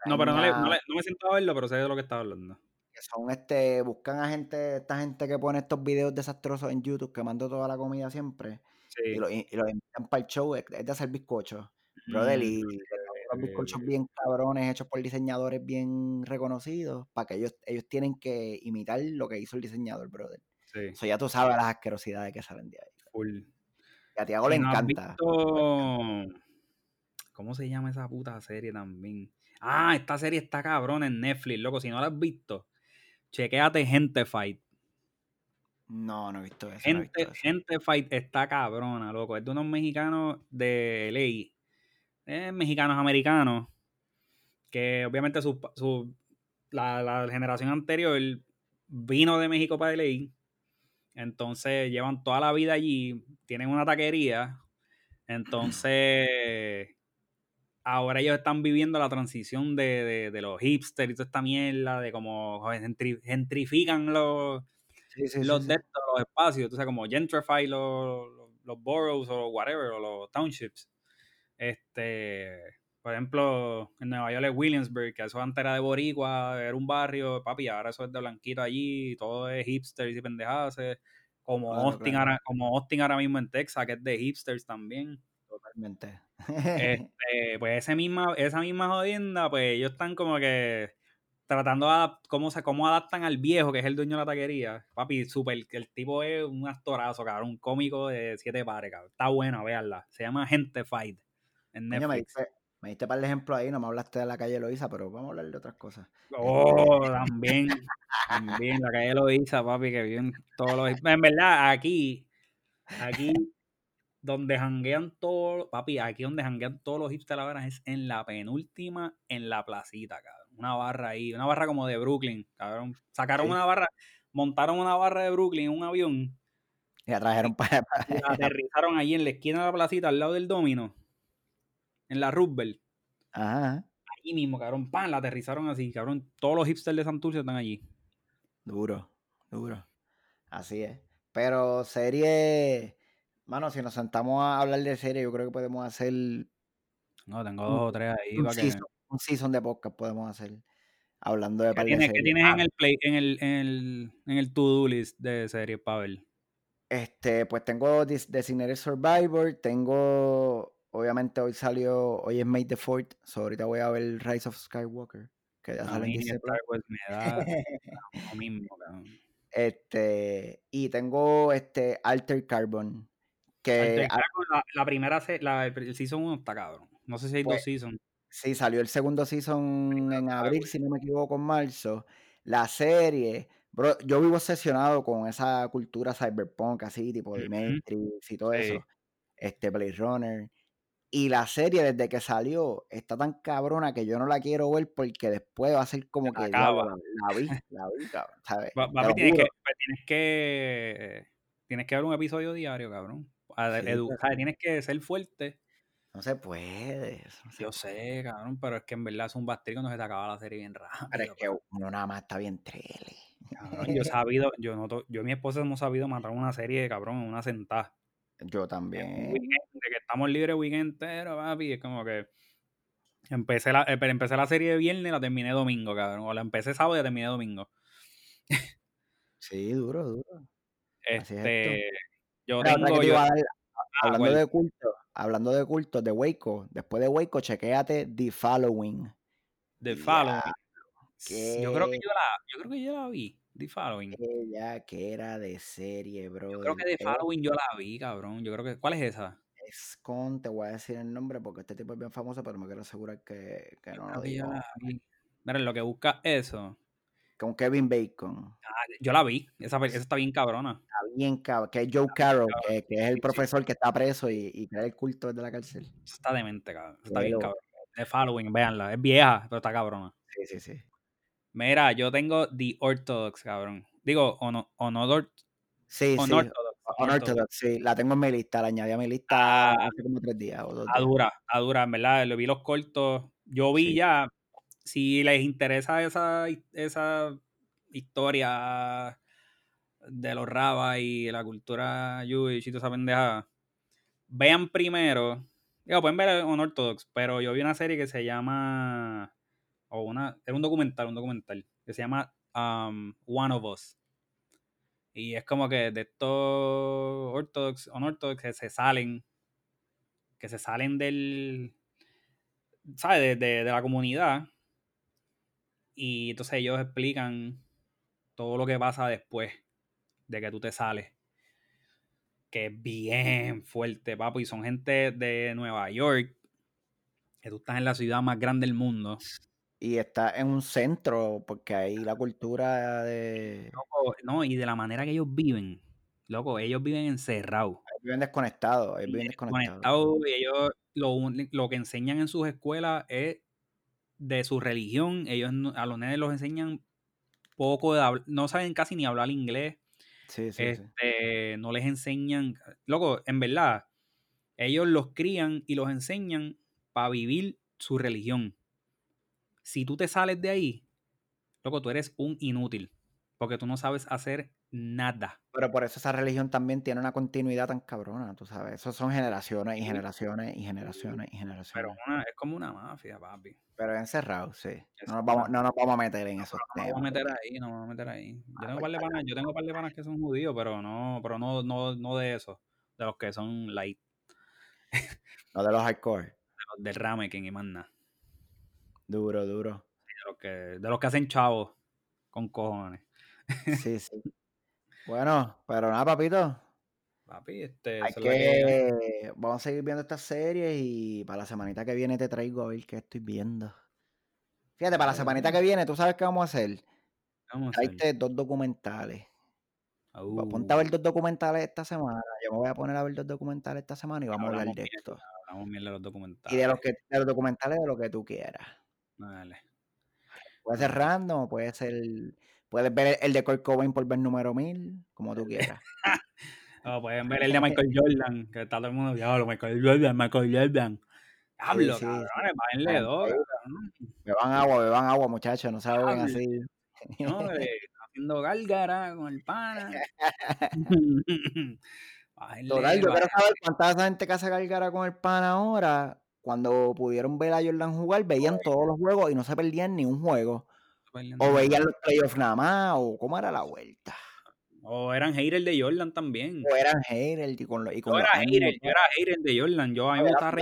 No, pero no, le, no, Una- le- no me siento a verlo, pero sé de lo que estás hablando. Que son este, buscan a gente, esta gente que pone estos videos desastrosos en YouTube quemando toda la comida siempre Sí. y, lo, los invitan para el show, es de hacer bizcochos, brother, y ok, le dan ok, unos bizcochos bien cabrones hechos por diseñadores bien reconocidos, para que ellos, ellos tienen que imitar lo que hizo el diseñador, brother. Sí, Eso ya tú sabes las asquerosidades que salen de ahí. full. Y a Tiago le no encanta. visto- ¿Cómo se llama esa puta serie también? Ah, esta serie está cabrón en Netflix, loco. Si no la has visto, chequéate Gente Fight. No, no he visto eso. no he Gente, visto eso. Gente Fight está cabrona, loco. Es de unos mexicanos de ley. Eh, mexicanos americanos. Que obviamente su, su- la, la generación anterior vino de México para ley. Entonces llevan toda la vida allí. Tienen una taquería. Entonces. Ahora ellos están viviendo la transición de, de- de los hipsters y toda esta mierda, de cómo gentri- gentrifican los, Sí, sí, sí, los, sí. de estos, los espacios, tú sabes, como gentrify los, los, los boroughs o whatever, o los townships. Este, por ejemplo, en Nueva York es Williamsburg, que eso antes era de Boricua, era un barrio, papi, ahora eso es de Blanquito allí, todo es hipsters y pendejadas. Como, Claro, Austin claro. Ahora, como Austin ahora mismo en Texas, que es de hipsters también. Totalmente. Este, pues ese misma, esa misma jodienda, pues ellos están como que tratando de cómo, se, cómo adaptan al viejo, que es el dueño de la taquería. Papi, súper, el tipo es un actorazo, cabrón, un cómico de siete pares, cabrón. Está bueno, véanla. Se llama Gente Fight en Coño, me Netflix. diste, me diste para el ejemplo ahí, no me hablaste de la calle Loiza, pero vamos a hablar de otras cosas. Oh, también, también, la calle Loiza, papi, que viven todos los... En verdad, aquí, aquí, donde janguean todos, papi, aquí donde janguean todos los hipsters ahora es en la penúltima, en la placita, cabrón. Una barra ahí, una barra como de Brooklyn, cabrón. Sacaron Sí. una barra, montaron una barra de Brooklyn en un avión Y la trajeron para, y la aterrizaron allí en la esquina de la placita, al lado del domino, en la Roosevelt. Ajá, Allí mismo, cabrón, pan, la aterrizaron así, cabrón. Todos los hipsters de Santurce están allí. duro, duro. Así es. Pero serie, Mano, si nos sentamos a hablar de serie, yo creo que podemos hacer. No, tengo dos o tres ahí un, para que. season, un season de podcast podemos hacer. Hablando de ¿Qué de ¿qué tienes en Ah, el play, en el, en el, en el to-do list de series para ver? Este, pues tengo Designated Survivor, tengo. Obviamente hoy salió. Hoy es May the 4th, so ahorita voy a ver Rise of Skywalker. Que ya A sale en me da lo mismo. Este, y tengo este Alter Carbon. Que la, la primera, la, el season 1 está cabrón. No sé si hay Pues, dos seasons. sí, salió el segundo season en abril, si no me equivoco, en marzo. La serie, bro, yo vivo obsesionado con esa cultura cyberpunk, así, tipo de Matrix y todo Sí. eso. Este Blade Runner. Y la serie, desde que salió, está tan cabrona que yo no la quiero ver porque después va a ser como que, acaba. la, la vi, la vi, cabrón, ¿sabes? Tienes que, pues, tienes que tienes que ver un episodio diario, cabrón. A- Sí, edu- pero ¿sabes? Tienes que ser fuerte. no se puede, eso no se Yo puede. sé, cabrón, pero es que en verdad es un bastrico cuando se te acaba la serie bien Pero es rápido. que uno nada más está bien trele. Cabrón, yo he sabido, yo no, to- yo y mi esposa hemos sabido matar una serie, cabrón, en una sentada. Yo también. weekend, de que estamos libres weekend entero, papi, es como que empecé la, eh, pero empecé la serie de viernes y la terminé domingo, cabrón. O la empecé sábado y la terminé domingo. Sí, duro, duro. Es. Este, yo tengo, yo, a dar, ah, hablando de culto, hablando de culto, de Waco, después de Waco, chequéate The Following. The Ya, Following. Yo creo que yo la, yo creo que yo la vi, The Following. ella que era de serie, Yo creo que The Following yo la vi, cabrón. Yo creo que, ¿cuál es esa? es con, te voy a decir el nombre porque este tipo es bien famoso, pero me quiero asegurar que, que no lo digo. la vi. Mira, lo que busca eso. Con Kevin Bacon. Ah, yo la vi. Esa, está bien cabrona. Está bien cabrón, que es Joe Carroll, que, que es el sí. profesor que está preso y, y crea el culto desde la cárcel. Está demente, cabrón. Está bien cabrón. The Following, véanla. Es vieja, pero está cabrona. Sí, sí, sí. Mira, yo tengo The Orthodox, cabrón. Digo, Ono- Onodor- Sí, sí. Unorthodox. Orthodox, sí. La tengo en mi lista, la añadí a mi lista Ah, hace como tres días o dos a días. dura, a dura, en verdad. Lo vi los cortos. Yo vi Sí. ya. Si les interesa esa, esa historia de los rabas y la cultura Jewish y toda esa pendejada, vean primero. Digo, pueden ver Unorthodox, pero yo vi una serie que se llama. O una. Era un documental, un documental. Que se llama um, One of Us. Y es como que de estos ortodox, unorthodox que se salen, que se salen del, ¿sabes? De- de la comunidad. Y entonces ellos explican todo lo que pasa después de que tú te sales. Que es bien fuerte, papo. Y son gente de Nueva York. Que tú estás en la ciudad más grande del mundo. Y está en un centro, porque ahí la cultura de... Loco, no, y de la manera que ellos viven. Loco, ellos viven encerrados. Ellos viven desconectados, ellos viven desconectados. conectados y ellos lo, lo que enseñan en sus escuelas es de su religión. Ellos a los nenes los enseñan poco de no saben casi ni hablar inglés. Sí, sí, sí. Este, no les enseñan, loco, en verdad, ellos los crían y los enseñan para vivir su religión. Si tú te sales de ahí, loco, tú eres un inútil, porque tú no sabes hacer nada. Pero por eso esa religión también tiene una continuidad tan cabrona, tú sabes. Eso son generaciones y generaciones y generaciones y Pero generaciones. una- es como una mafia, papi. Pero encerrados, sí. Es No nos, vamos, no nos vamos a meter en esos No me voy a meter ahí, no me voy a meter ahí. Yo Ah, tengo pues par panas, yo tengo par de panas que son judíos, pero no, pero no, no, no de eso. De los que son light, No de los hardcore. de los del ramekin y más nada. Duro, duro. De los que, de los que hacen chavos con cojones. Sí, sí. Bueno, pero nada, papito. Papi, este, Hay que. Vamos a seguir viendo estas series y para la semanita que viene te traigo a ver qué estoy viendo. Fíjate, para la semanita que viene, ¿tú sabes qué vamos a hacer? Vamos a hacer. Dos documentales. Uh, Ponte a ver dos documentales esta semana. Yo me voy a poner a ver dos documentales esta semana y vamos a hablar de bien, esto. hablamos bien de los Y documentales. de los, que, de los documentales de lo que tú quieras. Dale. Puede ser random, puede ser. Puedes ver el de Kurt Cobain por ver número 1000, como tú quieras. Oh, pueden ver el de Michael Jordan, que está todo el mundo, diablo, Michael Jordan, Michael Jordan. Diablo, sí. cabrones, bájenle dos. Beban agua, beban agua, muchachos, no Hable. así. No, haciendo gálgara con el pana. Total, yo quiero saber cuánta gente que se cargara con el pan ahora, cuando pudieron ver a Jordan jugar, veían todos los juegos y no se perdían ni un juego. O veían los playoffs nada más, o cómo era la vuelta. O eran haters de Jordan también. O eran haters y con, y con yo, era hater, yo era hater de Jordan. Yo a mí me gustaba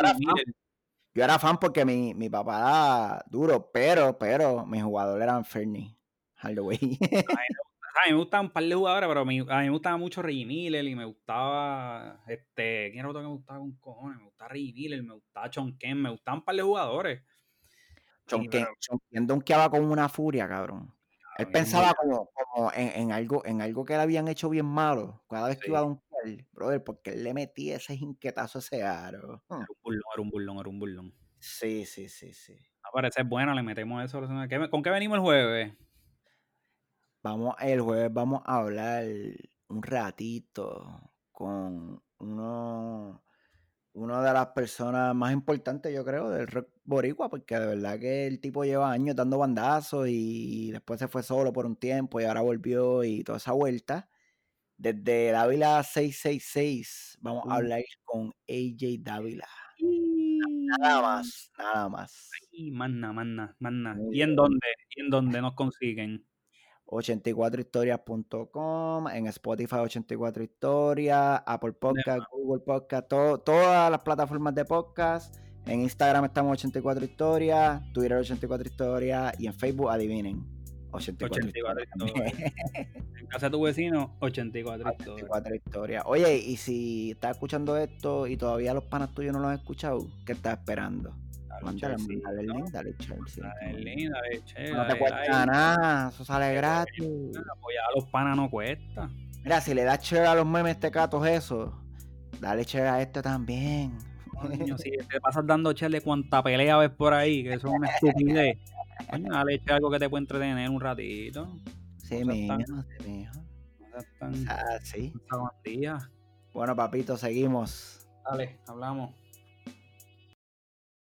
Yo era fan porque mi, mi papá era duro, pero, pero, mis jugadores eran Fernie, Hardaway. a mí me gustaban un par de jugadores, pero a mí, a mí me gustaba mucho Reggie Miller y me gustaba, este, ¿quién era otro que me gustaba con cojones? Me gustaba Reggie Miller, me gustaba Chon Ken, me gustaban un par de jugadores. Chon Ken, donkeaba con una furia, cabrón. Él pensaba como, como en, en, algo, en algo que le habían hecho bien malo cada vez que iba a donkear, brother, porque él le metía ese inquietazo a ese aro. Era un burlón, era un burlón, era un burlón. Sí, sí, sí, sí. A parecer bueno, le metemos eso. ¿Con qué venimos el jueves? Vamos, el jueves vamos a hablar un ratito con uno, una de las personas más importantes, yo creo, del rock boricua, porque de verdad que el tipo lleva años dando bandazos y después se fue solo por un tiempo y ahora volvió y toda esa vuelta. Desde Dávila 666 vamos a hablar con AJ Dávila. Nada más, nada más. Y nada, más nada. ¿Y en dónde? ¿Y en dónde nos consiguen? 84historias.com, en Spotify 84 historias, Apple Podcast, Google Podcast, todas las plataformas de podcast. En Instagram estamos 84 historias, Twitter 84 historias y en Facebook adivinen. 84, historias. en casa de tu vecino, 84, 84 historias. Oye, y si estás escuchando esto y todavía los panas tuyos no los has escuchado, ¿qué estás esperando? Mándale, dale el link, dale Chelsea. Dale el link, dale Chelsea. No te cuesta nada, eso sale gratis. Apoyar a los panas no cuesta. Mira, si le das share a los memes tecatos eso, dale share a esto también. Coño, si te pasas dando share de cuánta pelea ves por ahí, que eso es una estupidez. Dale share algo que te puede entretener un ratito. Sí, no mijo, sí, mijo. ah, sí. Bueno, papito, seguimos. Dale, hablamos.